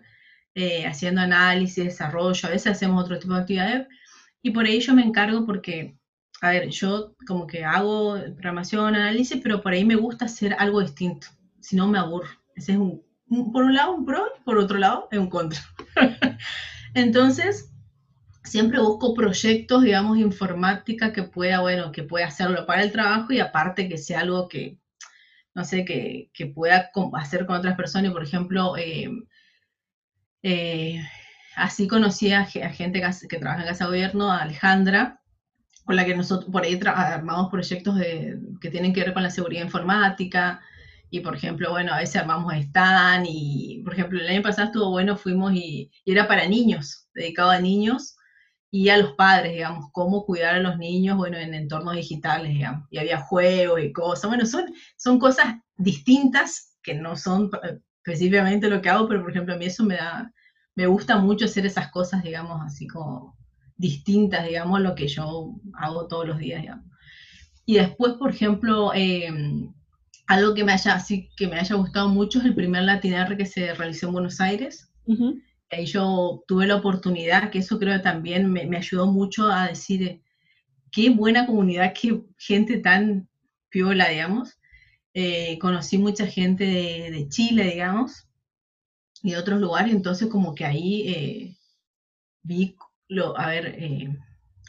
S3: eh, haciendo análisis, desarrollo, a veces hacemos otro tipo de actividades, y por ahí yo me encargo porque, a ver, yo como que hago programación, análisis, pero por ahí me gusta hacer algo distinto, si no me aburro. Ese es un, por un lado un pro, por otro lado es un contra. Entonces, siempre busco proyectos, digamos, informática que pueda, bueno, que pueda hacerlo para el trabajo y aparte que sea algo que, no sé, que, que pueda hacer con otras personas. Por ejemplo, eh, eh, así conocí a, gente que, trabaja en Casa Gobierno, a Alejandra, con la que nosotros por ahí armamos proyectos de, que tienen que ver con la seguridad informática. Y por ejemplo, bueno, a veces armamos stand y, por ejemplo, el año pasado estuvo bueno, fuimos y, era para niños, dedicado a niños y a los padres, digamos, cómo cuidar a los niños, bueno, en entornos digitales, digamos. Y había juegos y cosas. Bueno, son, son cosas distintas que no son eh, específicamente lo que hago, pero por ejemplo a mí eso me da, me gusta mucho hacer esas cosas, digamos, así como distintas, digamos, lo que yo hago todos los días, digamos. Y después, por ejemplo, em, algo que me haya, así, que me haya gustado mucho es el primer Latinar que se realizó en Buenos Aires. Ahí yo tuve la oportunidad, que eso creo que también me, ayudó mucho a decir, qué buena comunidad, qué gente tan piola, digamos. Eh, conocí mucha gente de, Chile, digamos, y de otros lugares, entonces como que ahí eh, vi lo, a ver, eh,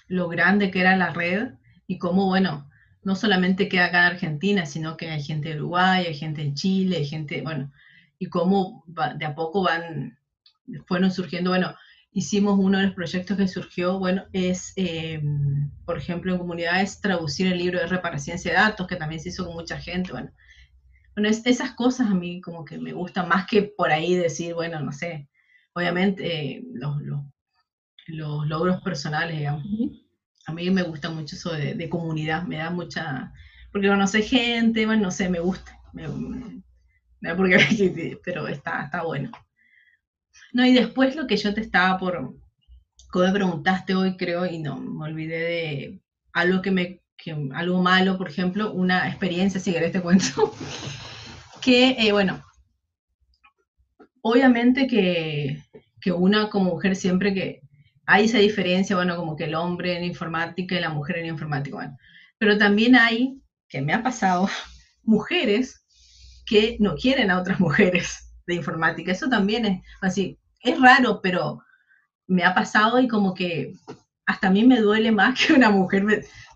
S3: lo grande que era la red y cómo, bueno, no solamente queda acá en Argentina, sino que hay gente de Uruguay, hay gente de Chile, hay gente, bueno, y cómo de a poco van, fueron surgiendo, bueno, hicimos uno de los proyectos que surgió, bueno, es, em, por ejemplo, en comunidades traducir el libro de reparación de datos, que también se hizo con mucha gente, bueno. Bueno, esas cosas a mí como que me gustan más que por ahí decir, bueno, no sé, obviamente eh, los, logros personales, digamos. A mí me gusta mucho eso de, comunidad, me da mucha, porque conoce gente, bueno, no sé, me gusta, me, da porque, pero está, está bueno. No, y después lo que yo te estaba por, como me preguntaste hoy, creo, y no, me olvidé de algo que me, algo malo, por ejemplo, una experiencia, si querés te cuento, que, eh, bueno, obviamente que, que una como mujer siempre que hay esa diferencia, bueno, como que el hombre en informática y la mujer en informática, bueno, pero también hay, que me ha pasado, mujeres que no quieren a otras mujeres de informática. Eso también es así, es raro, pero me ha pasado y como que hasta a mí me duele más que una mujer.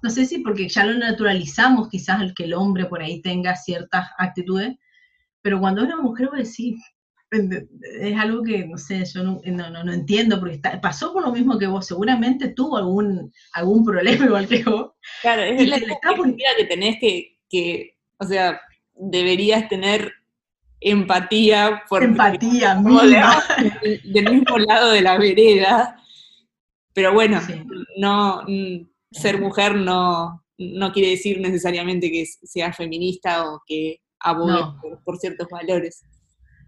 S3: No sé si porque ya lo naturalizamos quizás el que el hombre por ahí tenga ciertas actitudes, pero cuando es una mujer, voy a decir, es algo que, no sé, yo no, no, no entiendo, porque pasó por lo mismo que vos, seguramente tuvo algún, algún problema igual que vos.
S2: Claro, es la perspectiva que tenés que, que, o sea, deberías tener empatía.
S3: Por, empatía,
S2: del mismo lado de la vereda. Pero bueno, no ser mujer no, no quiere decir necesariamente que sea feminista o que abogue por, ciertos valores.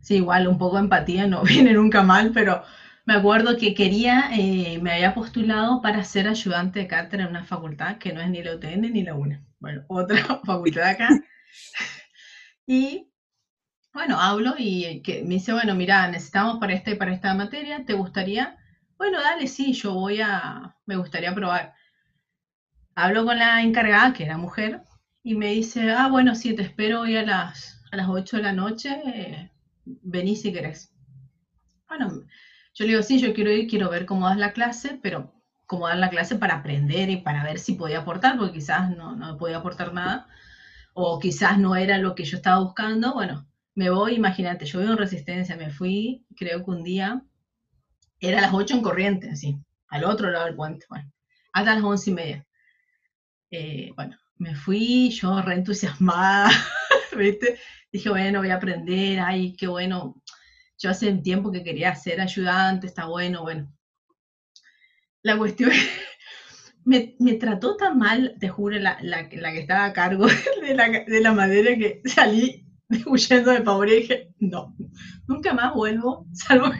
S3: Sí, igual un poco de empatía no viene nunca mal, pero me acuerdo que quería, eh, me había postulado para ser ayudante de cátedra en una facultad que no es ni la UTN ni la UNA. Bueno, otra facultad acá. Y bueno, hablo y me dice, bueno, mira, necesitamos para esta para esta materia, ¿te gustaría? Bueno, dale, sí, yo voy a, me gustaría probar. Hablo con la encargada, que era mujer, y me dice, ah, bueno, sí, te espero hoy a las, a las 8 de la noche, vení si querés. Bueno, yo le digo, sí, yo quiero ir, quiero ver cómo das la clase, pero cómo dar la clase para aprender y para ver si podía aportar, porque quizás no, no podía aportar nada, o quizás no era lo que yo estaba buscando, bueno, me voy, imagínate, yo vivo en Resistencia, me fui, creo que un día, era a las 8 en corriente, así, al otro lado del puente, bueno, hasta las once y media. Eh, bueno, me fui, yo re entusiasmada, ¿viste? Dije, bueno, voy a aprender, ay, qué bueno. Yo hace un tiempo que quería ser ayudante, está bueno, bueno. La cuestión me, me, trató tan mal, te juro, la, la, la que estaba a cargo de la, de la madera que salí huyendo de pavor y dije, no, nunca más vuelvo, salvo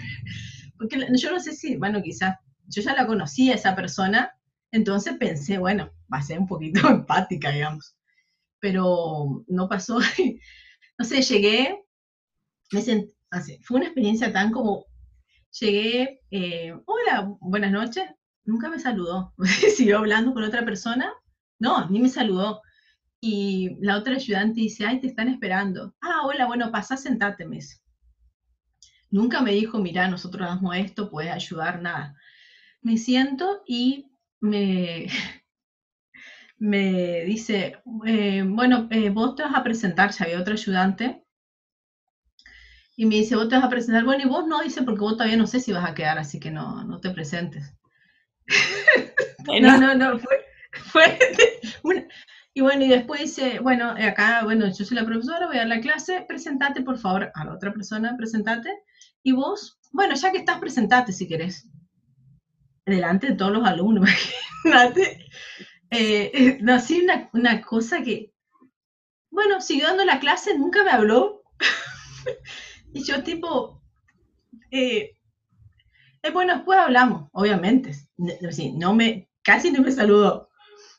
S3: porque yo no sé si, bueno, quizás yo ya la conocía esa persona, entonces pensé, bueno, va a ser un poquito empática, digamos, pero no pasó, no sé, llegué, me fue una experiencia tan como, llegué, eh, hola, buenas noches, nunca me saludó, siguió hablando con otra persona, no, ni me saludó, y la otra ayudante dice, ay, te están esperando. Ah, hola, bueno, pasa, sentate, me Nunca me dijo, mira, nosotros damos esto, puedes ayudar, nada. Me siento y me, me dice, eh, bueno, eh, vos te vas a presentar, ya había otro ayudante. Y me dice, vos te vas a presentar, bueno, y vos no, dice, porque vos todavía no sé si vas a quedar, así que no, no te presentes. no, no, no, fue, fue una, y bueno, y después dice, bueno, acá, bueno, yo soy la profesora, voy a dar la clase, presentate por favor a la otra persona, presentate. Y vos, bueno, ya que estás, presentate si querés. Delante de todos los alumnos, imagínate. Eh, no, sí, una, una cosa que, bueno, siguió dando la clase, nunca me habló. y yo tipo, eh, eh, bueno, después hablamos, obviamente. No, me, casi no me saludó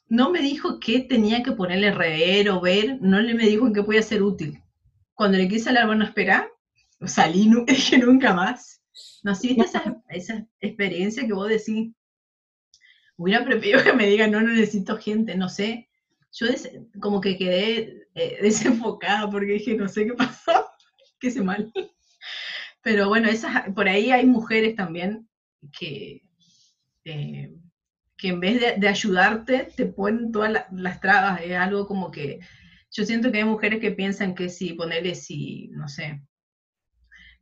S3: no me dijo qué tenía que ponerle rever o ver, no le me dijo en qué podía ser útil. Cuando le quise hablar, bueno, espera, salí, dije nunca más. ¿No viste esa, esa experiencia que vos decís? Hubiera preferido que me digan, no, no necesito gente, no sé. Yo como que quedé eh, desenfocada porque dije, no sé qué pasó, qué hice mal. Pero bueno, esas, por ahí hay mujeres también que, eh, que en vez de, ayudarte te ponen todas las trabas. Es algo como que yo siento que hay mujeres que piensan que si ponerle si, no sé,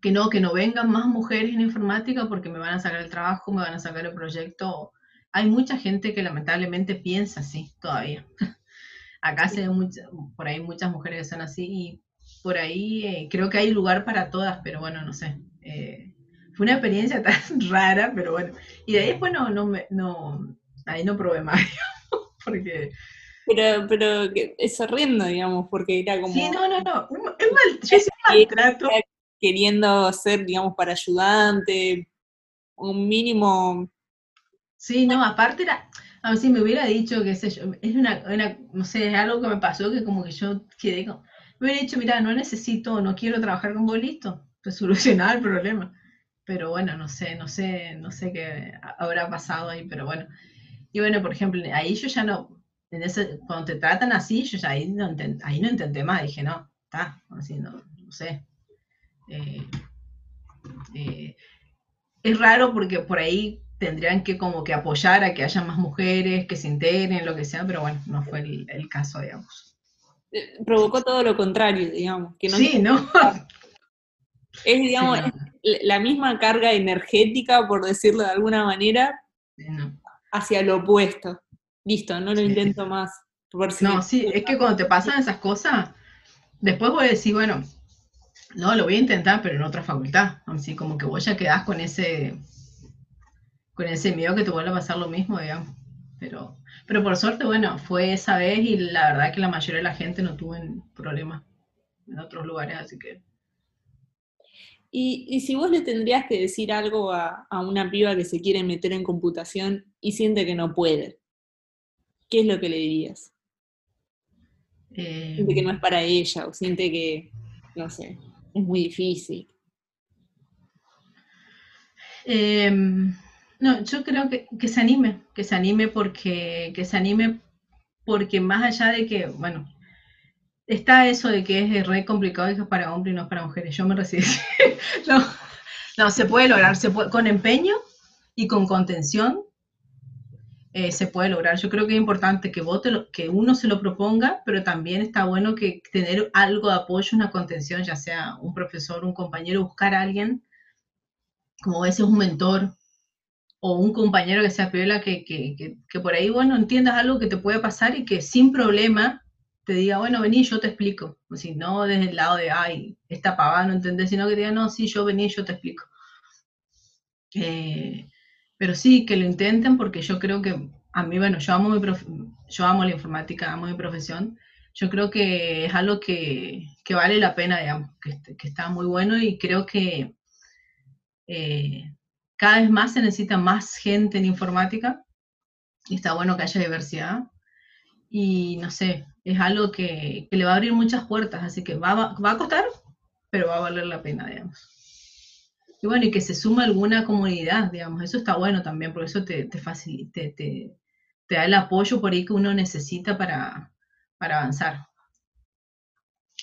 S3: que no, que no vengan más mujeres en informática porque me van a sacar el trabajo, me van a sacar el proyecto. Hay mucha gente que lamentablemente piensa así todavía. Acá se ven por ahí muchas mujeres que son así y por ahí eh, creo que hay lugar para todas, pero bueno, no sé. Eh, fue una experiencia tan rara, pero bueno. Y de ahí, bueno, no, no, ahí no probé más, porque...
S2: Pero, pero es horrendo, digamos, porque era como...
S3: Sí, no, no, no, es mal, maltrato.
S2: Queriendo ser, digamos, para ayudante, un mínimo...
S3: Sí, no, aparte era, a ver si me hubiera dicho, qué sé yo, es una, no sé, es algo que me pasó que como que yo quedé como, me hubiera dicho, mira, no necesito, no quiero trabajar con vos, listo, pues solucionar el problema. Pero bueno, no sé, no sé, no sé qué habrá pasado ahí, pero bueno. Y bueno, por ejemplo, ahí yo ya no, en ese, cuando te tratan así, yo ya ahí no, ahí no intenté más, dije, no, está, así, no, no sé. Eh, eh, es raro porque por ahí tendrían que como que apoyar a que haya más mujeres, que se integren, lo que sea, pero bueno, no fue el, caso, digamos.
S2: Eh, provocó todo lo contrario, digamos. Que no
S3: sí, ¿no?
S2: Es, digamos, la misma carga energética, por decirlo de alguna manera, no hacia lo opuesto. Listo, no lo intento más.
S3: no, sí, es que cuando te pasan esas cosas, después voy a decir, bueno, no, lo voy a intentar, pero en otra facultad. Así como que vos ya quedás con ese, con ese miedo que te vuelva a pasar lo mismo, digamos. Pero, pero por suerte, bueno, fue esa vez y la verdad que la mayoría de la gente no tuvo problemas en otros lugares, así que
S2: y, si vos le tendrías que decir algo a, una piba que se quiere meter en computación y siente que no puede, ¿qué es lo que le dirías? siente que no es para ella o siente que, no sé, es muy difícil.
S3: Em, no, yo creo que, que, se anime, que se anime porque, que se anime porque más allá de que, bueno, está eso de que es re complicado y que es para hombres y no para mujeres. Yo me recibí. no, no, se puede lograr, se puede, con empeño y con contención eh, se puede lograr. Yo creo que es importante que, vote que uno se lo proponga, pero también está bueno que tener algo de apoyo, una contención, ya sea un profesor, un compañero, buscar a alguien, como a veces un mentor o un compañero que sea piola, que, que, que, que por ahí, bueno, entiendas algo que te puede pasar y que sin problema te diga, bueno, vení, yo te explico. O no desde el lado de, ay, esta pavada no entendés, sino que te diga, no, sí, yo vení, yo te explico. Eh, pero sí, que lo intenten porque yo creo que a mí, bueno, yo amo, mi yo amo la informática, amo mi profesión, yo creo que es algo que, vale la pena, digamos, que, está muy bueno y creo que eh, cada vez más se necesita más gente en informática y está bueno que haya diversidad. Y no sé, es algo que, le va a abrir muchas puertas, así que va, va, a costar, pero va a valer la pena, digamos. Y bueno, y que se suma alguna comunidad, digamos, eso está bueno también, porque eso te, te, facilita, te, te da el apoyo por ahí que uno necesita para, para avanzar.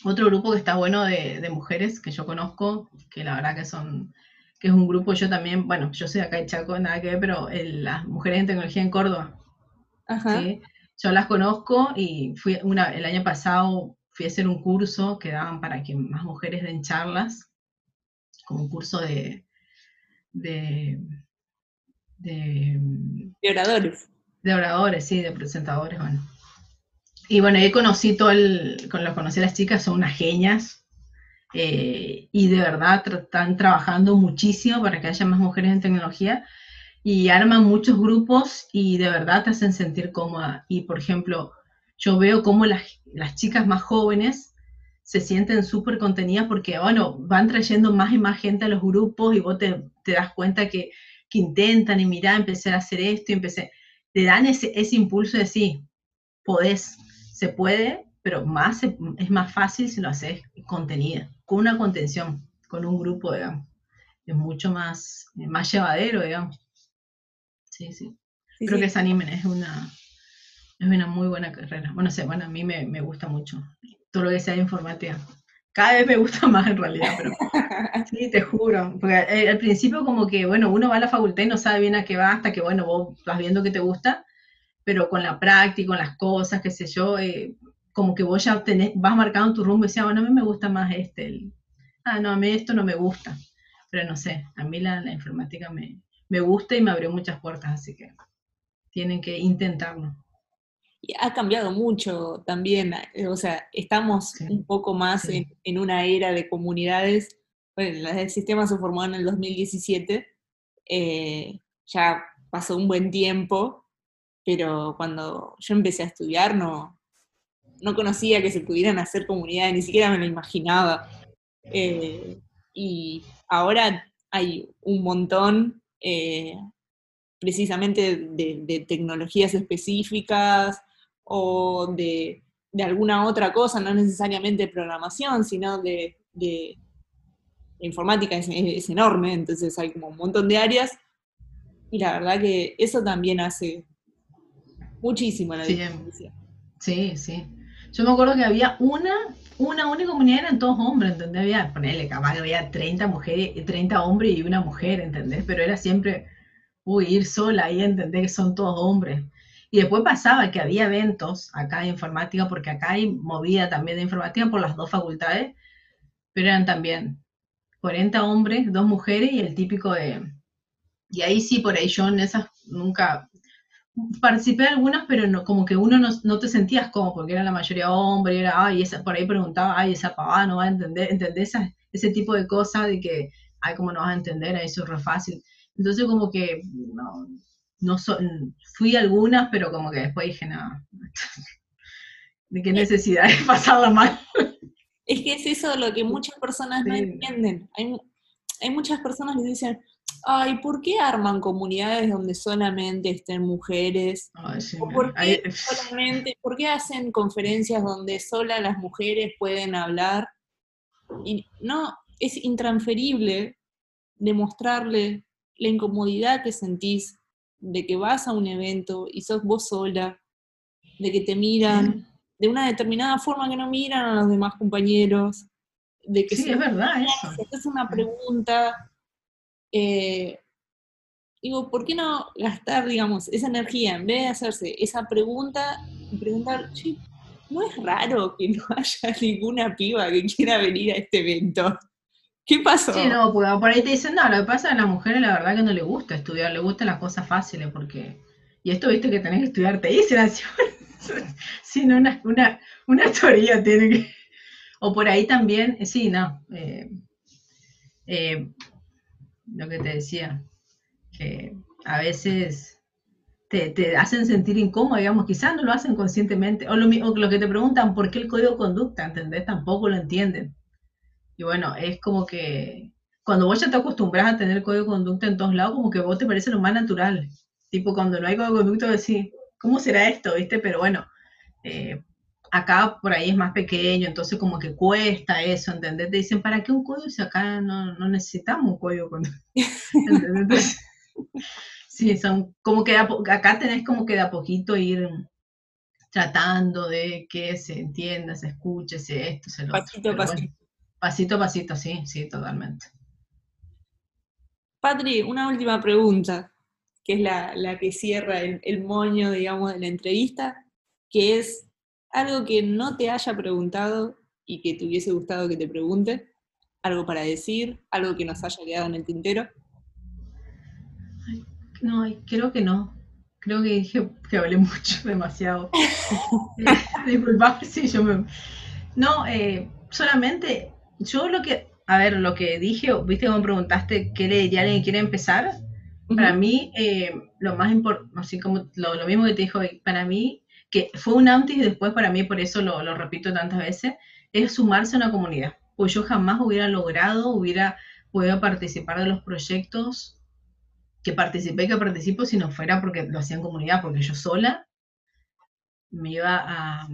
S3: Otro grupo que está bueno de, mujeres que yo conozco, que la verdad que son, que es un grupo, yo también, bueno, yo soy acá de Chaco, nada que ver, pero las mujeres en tecnología en Córdoba. Yo las conozco y fui una, el año pasado fui a hacer un curso que daban para que más mujeres den charlas, como un curso de, de,
S2: de, de oradores.
S3: De oradores, sí, de presentadores, bueno. Y bueno, ahí conocí todo el, con los conocí a las chicas, son unas genias. Eh, y de verdad están trabajando muchísimo para que haya más mujeres en tecnología y arman muchos grupos y de verdad te hacen sentir cómoda. Y por ejemplo, yo veo cómo las, las chicas más jóvenes se sienten súper contenidas porque, bueno, van trayendo más y más gente a los grupos y vos te, das cuenta que, que, intentan y mira, empecé a hacer esto y empecé, te dan ese, ese impulso de sí, podés, se puede, pero más es más fácil si lo haces contenida, con una contención, con un grupo, digamos. Es mucho más, más llevadero, digamos. Sí, sí. Creo que se animen, es una, es una muy buena carrera. Bueno, sé, bueno, a mí me, me gusta mucho todo lo que sea informática. Cada vez me gusta más en realidad, pero sí, te juro. Porque al, principio como que, bueno, uno va a la facultad y no sabe bien a qué va hasta que, bueno, vos vas viendo que te gusta pero con la práctica, con las cosas, qué sé yo, eh, como que vos ya tenés, vas marcando tu rumbo y decís, ah, bueno, a mí me gusta más este, ah, no, a mí esto no me gusta, pero no sé, a mí la, informática me, me gusta y me abrió muchas puertas, así que tienen que intentarlo.
S2: Y ha cambiado mucho también, eh, o sea, estamos un poco más en, una era de comunidades. Bueno, el sistema se formó en el 2017, eh, ya pasó un buen tiempo, pero cuando yo empecé a estudiar no, no conocía que se pudieran hacer comunidades, ni siquiera me lo imaginaba. Eh, y ahora hay un montón eh, precisamente de, tecnologías específicas o de, alguna otra cosa, no necesariamente programación, sino de, informática es, es, enorme, entonces hay como un montón de áreas y la verdad que eso también hace muchísimo la diferencia.
S3: Sí, sí. Yo me acuerdo que había una, una única comunidad, eran todos hombres, ¿entendés? Había, ponerle, capaz que había 30 mujeres, 30 hombres y una mujer, ¿entendés? Pero era siempre, uy, ir sola ahí, ¿entendés? Que son todos hombres. Y después pasaba que había eventos acá de informática, porque acá hay movida también de informática por las dos facultades, pero eran también 40 hombres, dos mujeres y el típico de... Y ahí sí, por ahí yo en esas nunca participé de algunas, pero no, como que uno no, te sentías como, porque era la mayoría hombre, era, ay, esa, por ahí preguntaba, ay, esa pavada no va a entender, entender ese tipo de cosas de que, ay, ¿cómo no vas a entender? Eso es re fácil. Entonces como que, no, no fui algunas, pero como que después dije, nada, de qué necesidad de pasarla mal.
S2: Es que es eso lo que muchas personas no entienden. Hay, hay muchas personas que dicen, ay, ¿por qué arman comunidades donde solamente estén mujeres? por, qué solamente, ¿Por qué hacen conferencias donde sola las mujeres pueden hablar? Y no, es intransferible demostrarle la incomodidad que sentís de que vas a un evento y sos vos sola, de que te miran de una determinada forma que no miran a los demás compañeros, de que
S3: sí, es verdad
S2: eso. es una pregunta eh, digo, ¿por qué no gastar, digamos, esa energía en vez de hacerse esa pregunta y preguntar, ¿no es raro que no haya ninguna piba que quiera venir a este evento? ¿Qué pasó?
S3: Sí, no, pues por ahí te dicen, no, lo que pasa es a la mujer la verdad que no le gusta estudiar, le gustan las cosas fáciles, porque, y esto viste que tenés que estudiar, te dicen si no, una, una, una teoría tiene que, o por ahí también, eh, sí, no, eh, eh, lo que te decía, que a veces te, hacen sentir incómodo, digamos, quizás no lo hacen conscientemente, o lo, o lo que te preguntan, ¿por qué el código de conducta? ¿Entendés? Tampoco lo entienden. Y bueno, es como que cuando vos ya te acostumbras a tener código de conducta en todos lados, como que vos te parece lo más natural. Tipo, cuando no hay código de conducta, decís, ¿cómo será esto? ¿Viste? Pero bueno, eh, acá por ahí es más pequeño, entonces como que cuesta eso, ¿entendés? Te dicen, ¿para qué un código si acá no, no necesitamos un código? ¿Entendés? Sí, son como que acá tenés como que de a poquito ir tratando de que se entienda, se escuche, se esto, se lo
S2: Pasito a pasito.
S3: pasito a pasito, sí, sí, totalmente.
S2: Patri, una última pregunta, que es la, que cierra el, moño, digamos, de la entrevista, que es algo que no te haya preguntado y que te hubiese gustado que te pregunte, algo para decir, algo que nos haya quedado en el tintero.
S3: No, creo que no. Creo que dije que hablé mucho, demasiado. Disculpa, sí, yo me... No, eh, solamente yo lo que, a ver, lo que dije, viste cómo preguntaste qué le diría a alguien que quiere empezar. Para mí, eh, lo más importante, así como lo, mismo que te dijo, para mí, que fue un antes y después para mí, por eso lo, repito tantas veces, es sumarse a una comunidad. Pues yo jamás hubiera logrado, hubiera podido participar de los proyectos que participé, que participo, si no fuera porque lo hacía en comunidad, porque yo sola me iba a...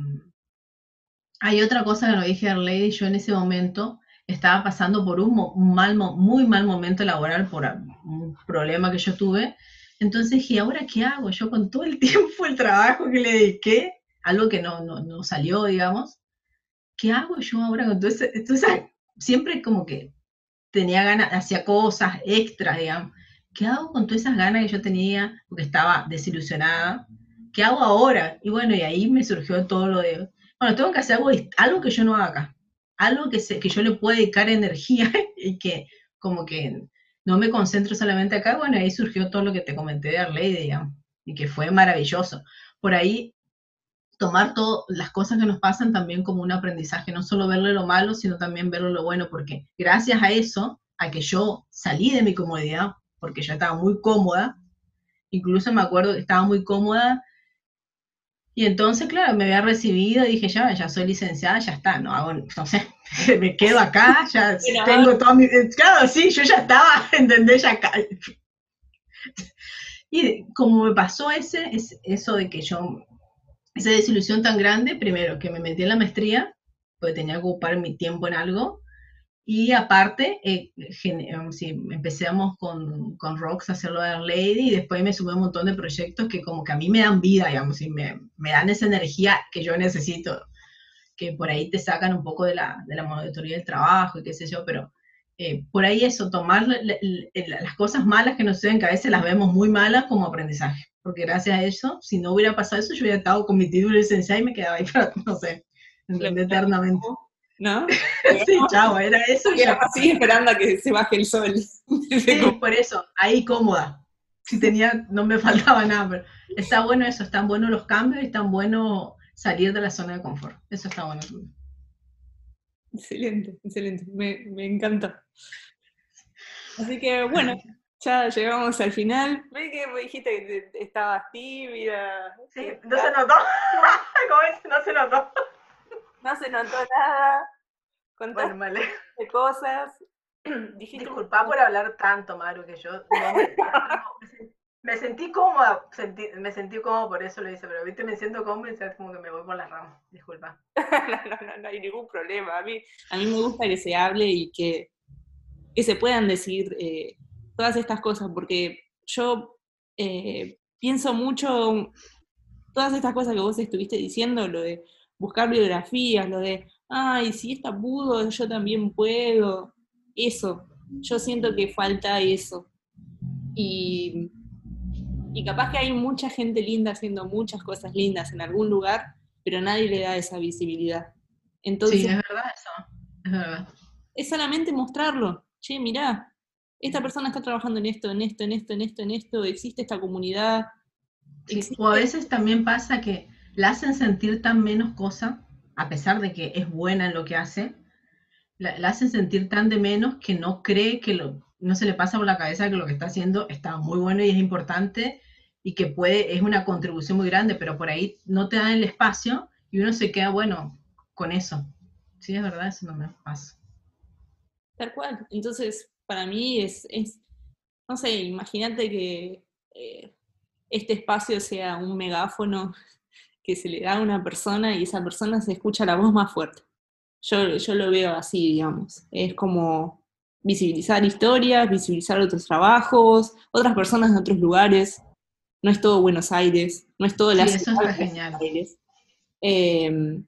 S3: Hay otra cosa que lo dije a Lady, yo en ese momento estaba pasando por un, mal, muy mal momento laboral por un problema que yo tuve. Entonces dije, ¿ahora qué hago? Yo con todo el tiempo, el trabajo que le dediqué, algo que no, no, salió, digamos, ¿qué hago yo ahora con todo ese? Entonces, siempre como que tenía ganas, hacía cosas extras, digamos. ¿qué hago con todas esas ganas que yo tenía? Porque estaba desilusionada. ¿Qué hago ahora? Y bueno, y ahí me surgió todo lo de, bueno, tengo que hacer algo, algo que yo no haga. Algo que, que yo le pueda dedicar energía y que como que no me concentro solamente acá. Bueno, ahí surgió todo lo que te comenté de Arley, digamos, y que fue maravilloso. Por ahí tomar todas las cosas que nos pasan también como un aprendizaje, no solo verle lo malo, sino también verlo lo bueno, porque gracias a eso, a que yo salí de mi comodidad, porque ya estaba muy cómoda, incluso me acuerdo que estaba muy cómoda, y entonces, claro, me había recibido y dije, ya, ya soy licenciada, ya está, no hago, no sé, me quedo acá, ya tengo todo mi... Eh, claro, sí, yo ya estaba, ¿entendés? Ya acá. Y como me pasó ese, es eso de que yo, esa desilusión tan grande, primero que me metí en la maestría, porque tenía que ocupar mi tiempo en algo, y aparte, eh, empezamos con, con Rox a hacerlo de Lady y después me sumé un montón de proyectos que como que a mí me dan vida, digamos, y me, me dan esa energía que yo necesito, que por ahí te sacan un poco de la, de la monitoría del trabajo y qué sé yo, pero eh, por ahí eso, tomar las cosas malas que nos suceden, que a veces las vemos muy malas como aprendizaje, porque gracias a eso, si no hubiera pasado eso, yo hubiera estado con mi título de licenciada y me quedaba ahí para, no sé, eternamente.
S2: ¿No?
S3: sí, chao, era eso.
S2: Y esperando a que se baje el sol.
S3: Sí, por eso, ahí cómoda. Si tenía, no me faltaba nada, pero está bueno eso, están buenos los cambios y están bueno salir de la zona de confort. Eso está bueno.
S2: Excelente, excelente, me, me encanta. Así que bueno, ya llegamos al final. Ve que dijiste que estabas tímida.
S3: Sí, no se notó. ¿Cómo es? No se notó
S2: no se notó nada, contaste
S3: bueno,
S2: de cosas.
S3: Disculpa por hablar tanto, Maru, que yo me, sentí cómoda, me sentí cómoda por eso lo hice, pero viste, me siento cómoda y como que me voy por las ramas, disculpa.
S2: no, no, no, hay ningún problema, a mí, a mí me gusta que se hable y que, que se puedan decir eh, todas estas cosas, porque yo eh, pienso mucho, todas estas cosas que vos estuviste diciendo, lo de buscar biografías, lo de, ay, si esta pudo, yo también puedo. Eso, yo siento que falta eso. Y, y capaz que hay mucha gente linda haciendo muchas cosas lindas en algún lugar, pero nadie le da esa visibilidad. Entonces,
S3: sí, es verdad eso, es verdad.
S2: Es solamente mostrarlo. Che, mirá, esta persona está trabajando en esto, en esto, en esto, en esto, en esto, existe esta comunidad.
S3: O a veces también pasa que la hacen sentir tan menos cosa, a pesar de que es buena en lo que hace, la, hacen sentir tan de menos que no cree que lo, no se le pasa por la cabeza que lo que está haciendo está muy bueno y es importante y que puede, es una contribución muy grande, pero por ahí no te dan el espacio y uno se queda, bueno, con eso. Sí, es verdad, eso no me pasa.
S2: Tal cual. Entonces, para mí es, es no sé, imagínate que eh, este espacio sea un megáfono que se le da a una persona y esa persona se escucha la voz más fuerte. Yo, yo lo veo así, digamos. Es como visibilizar historias, visibilizar otros trabajos, otras personas de otros lugares, no es todo Buenos Aires, no es todo la
S3: sí, ciudad de Buenos Aires.
S2: Em,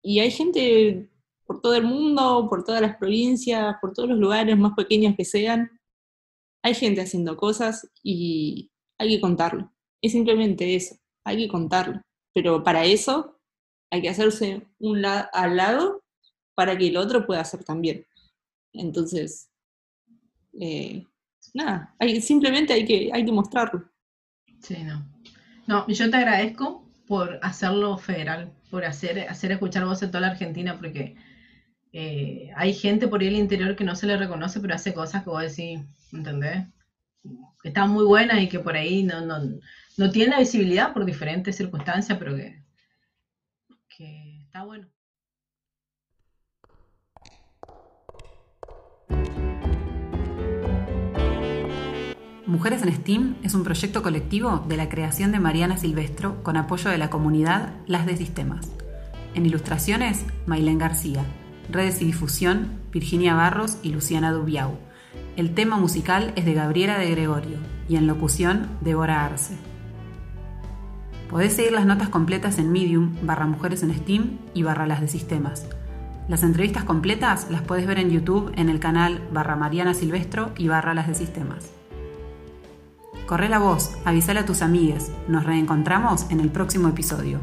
S2: y hay gente por todo el mundo, por todas las provincias, por todos los lugares más pequeños que sean. Hay gente haciendo cosas y hay que contarlo. Es simplemente eso, hay que contarlo. Pero para eso hay que hacerse un al lado para que el otro pueda hacer también. Entonces, eh, nada, simplemente hay que, hay que mostrarlo.
S3: Sí, no. No, yo te agradezco por hacerlo federal, por hacer, hacer escuchar voz en toda la Argentina, porque eh, hay gente por ahí el interior que no se le reconoce, pero hace cosas que vos decís, ¿entendés? Que están muy buenas y que por ahí no, no, no tienen la visibilidad por diferentes circunstancias, pero que, que está bueno.
S4: Mujeres en STEAM es un proyecto colectivo de la creación de Mariana Silvestro con apoyo de la comunidad Las de Sistemas. En ilustraciones, Mailén García. Redes y difusión, Virginia Barros y Luciana Dubiau. El tema musical es de Gabriela de Gregorio y en locución, Débora Arce. Podés seguir las notas completas en Medium, barra Mujeres en STEAM y barra Las de Sistemas. Las entrevistas completas las puedes ver en YouTube en el canal barra Mariana Silvestro y barra Las de Sistemas. Corre la voz, avísale a tus amigues. Nos reencontramos en el próximo episodio.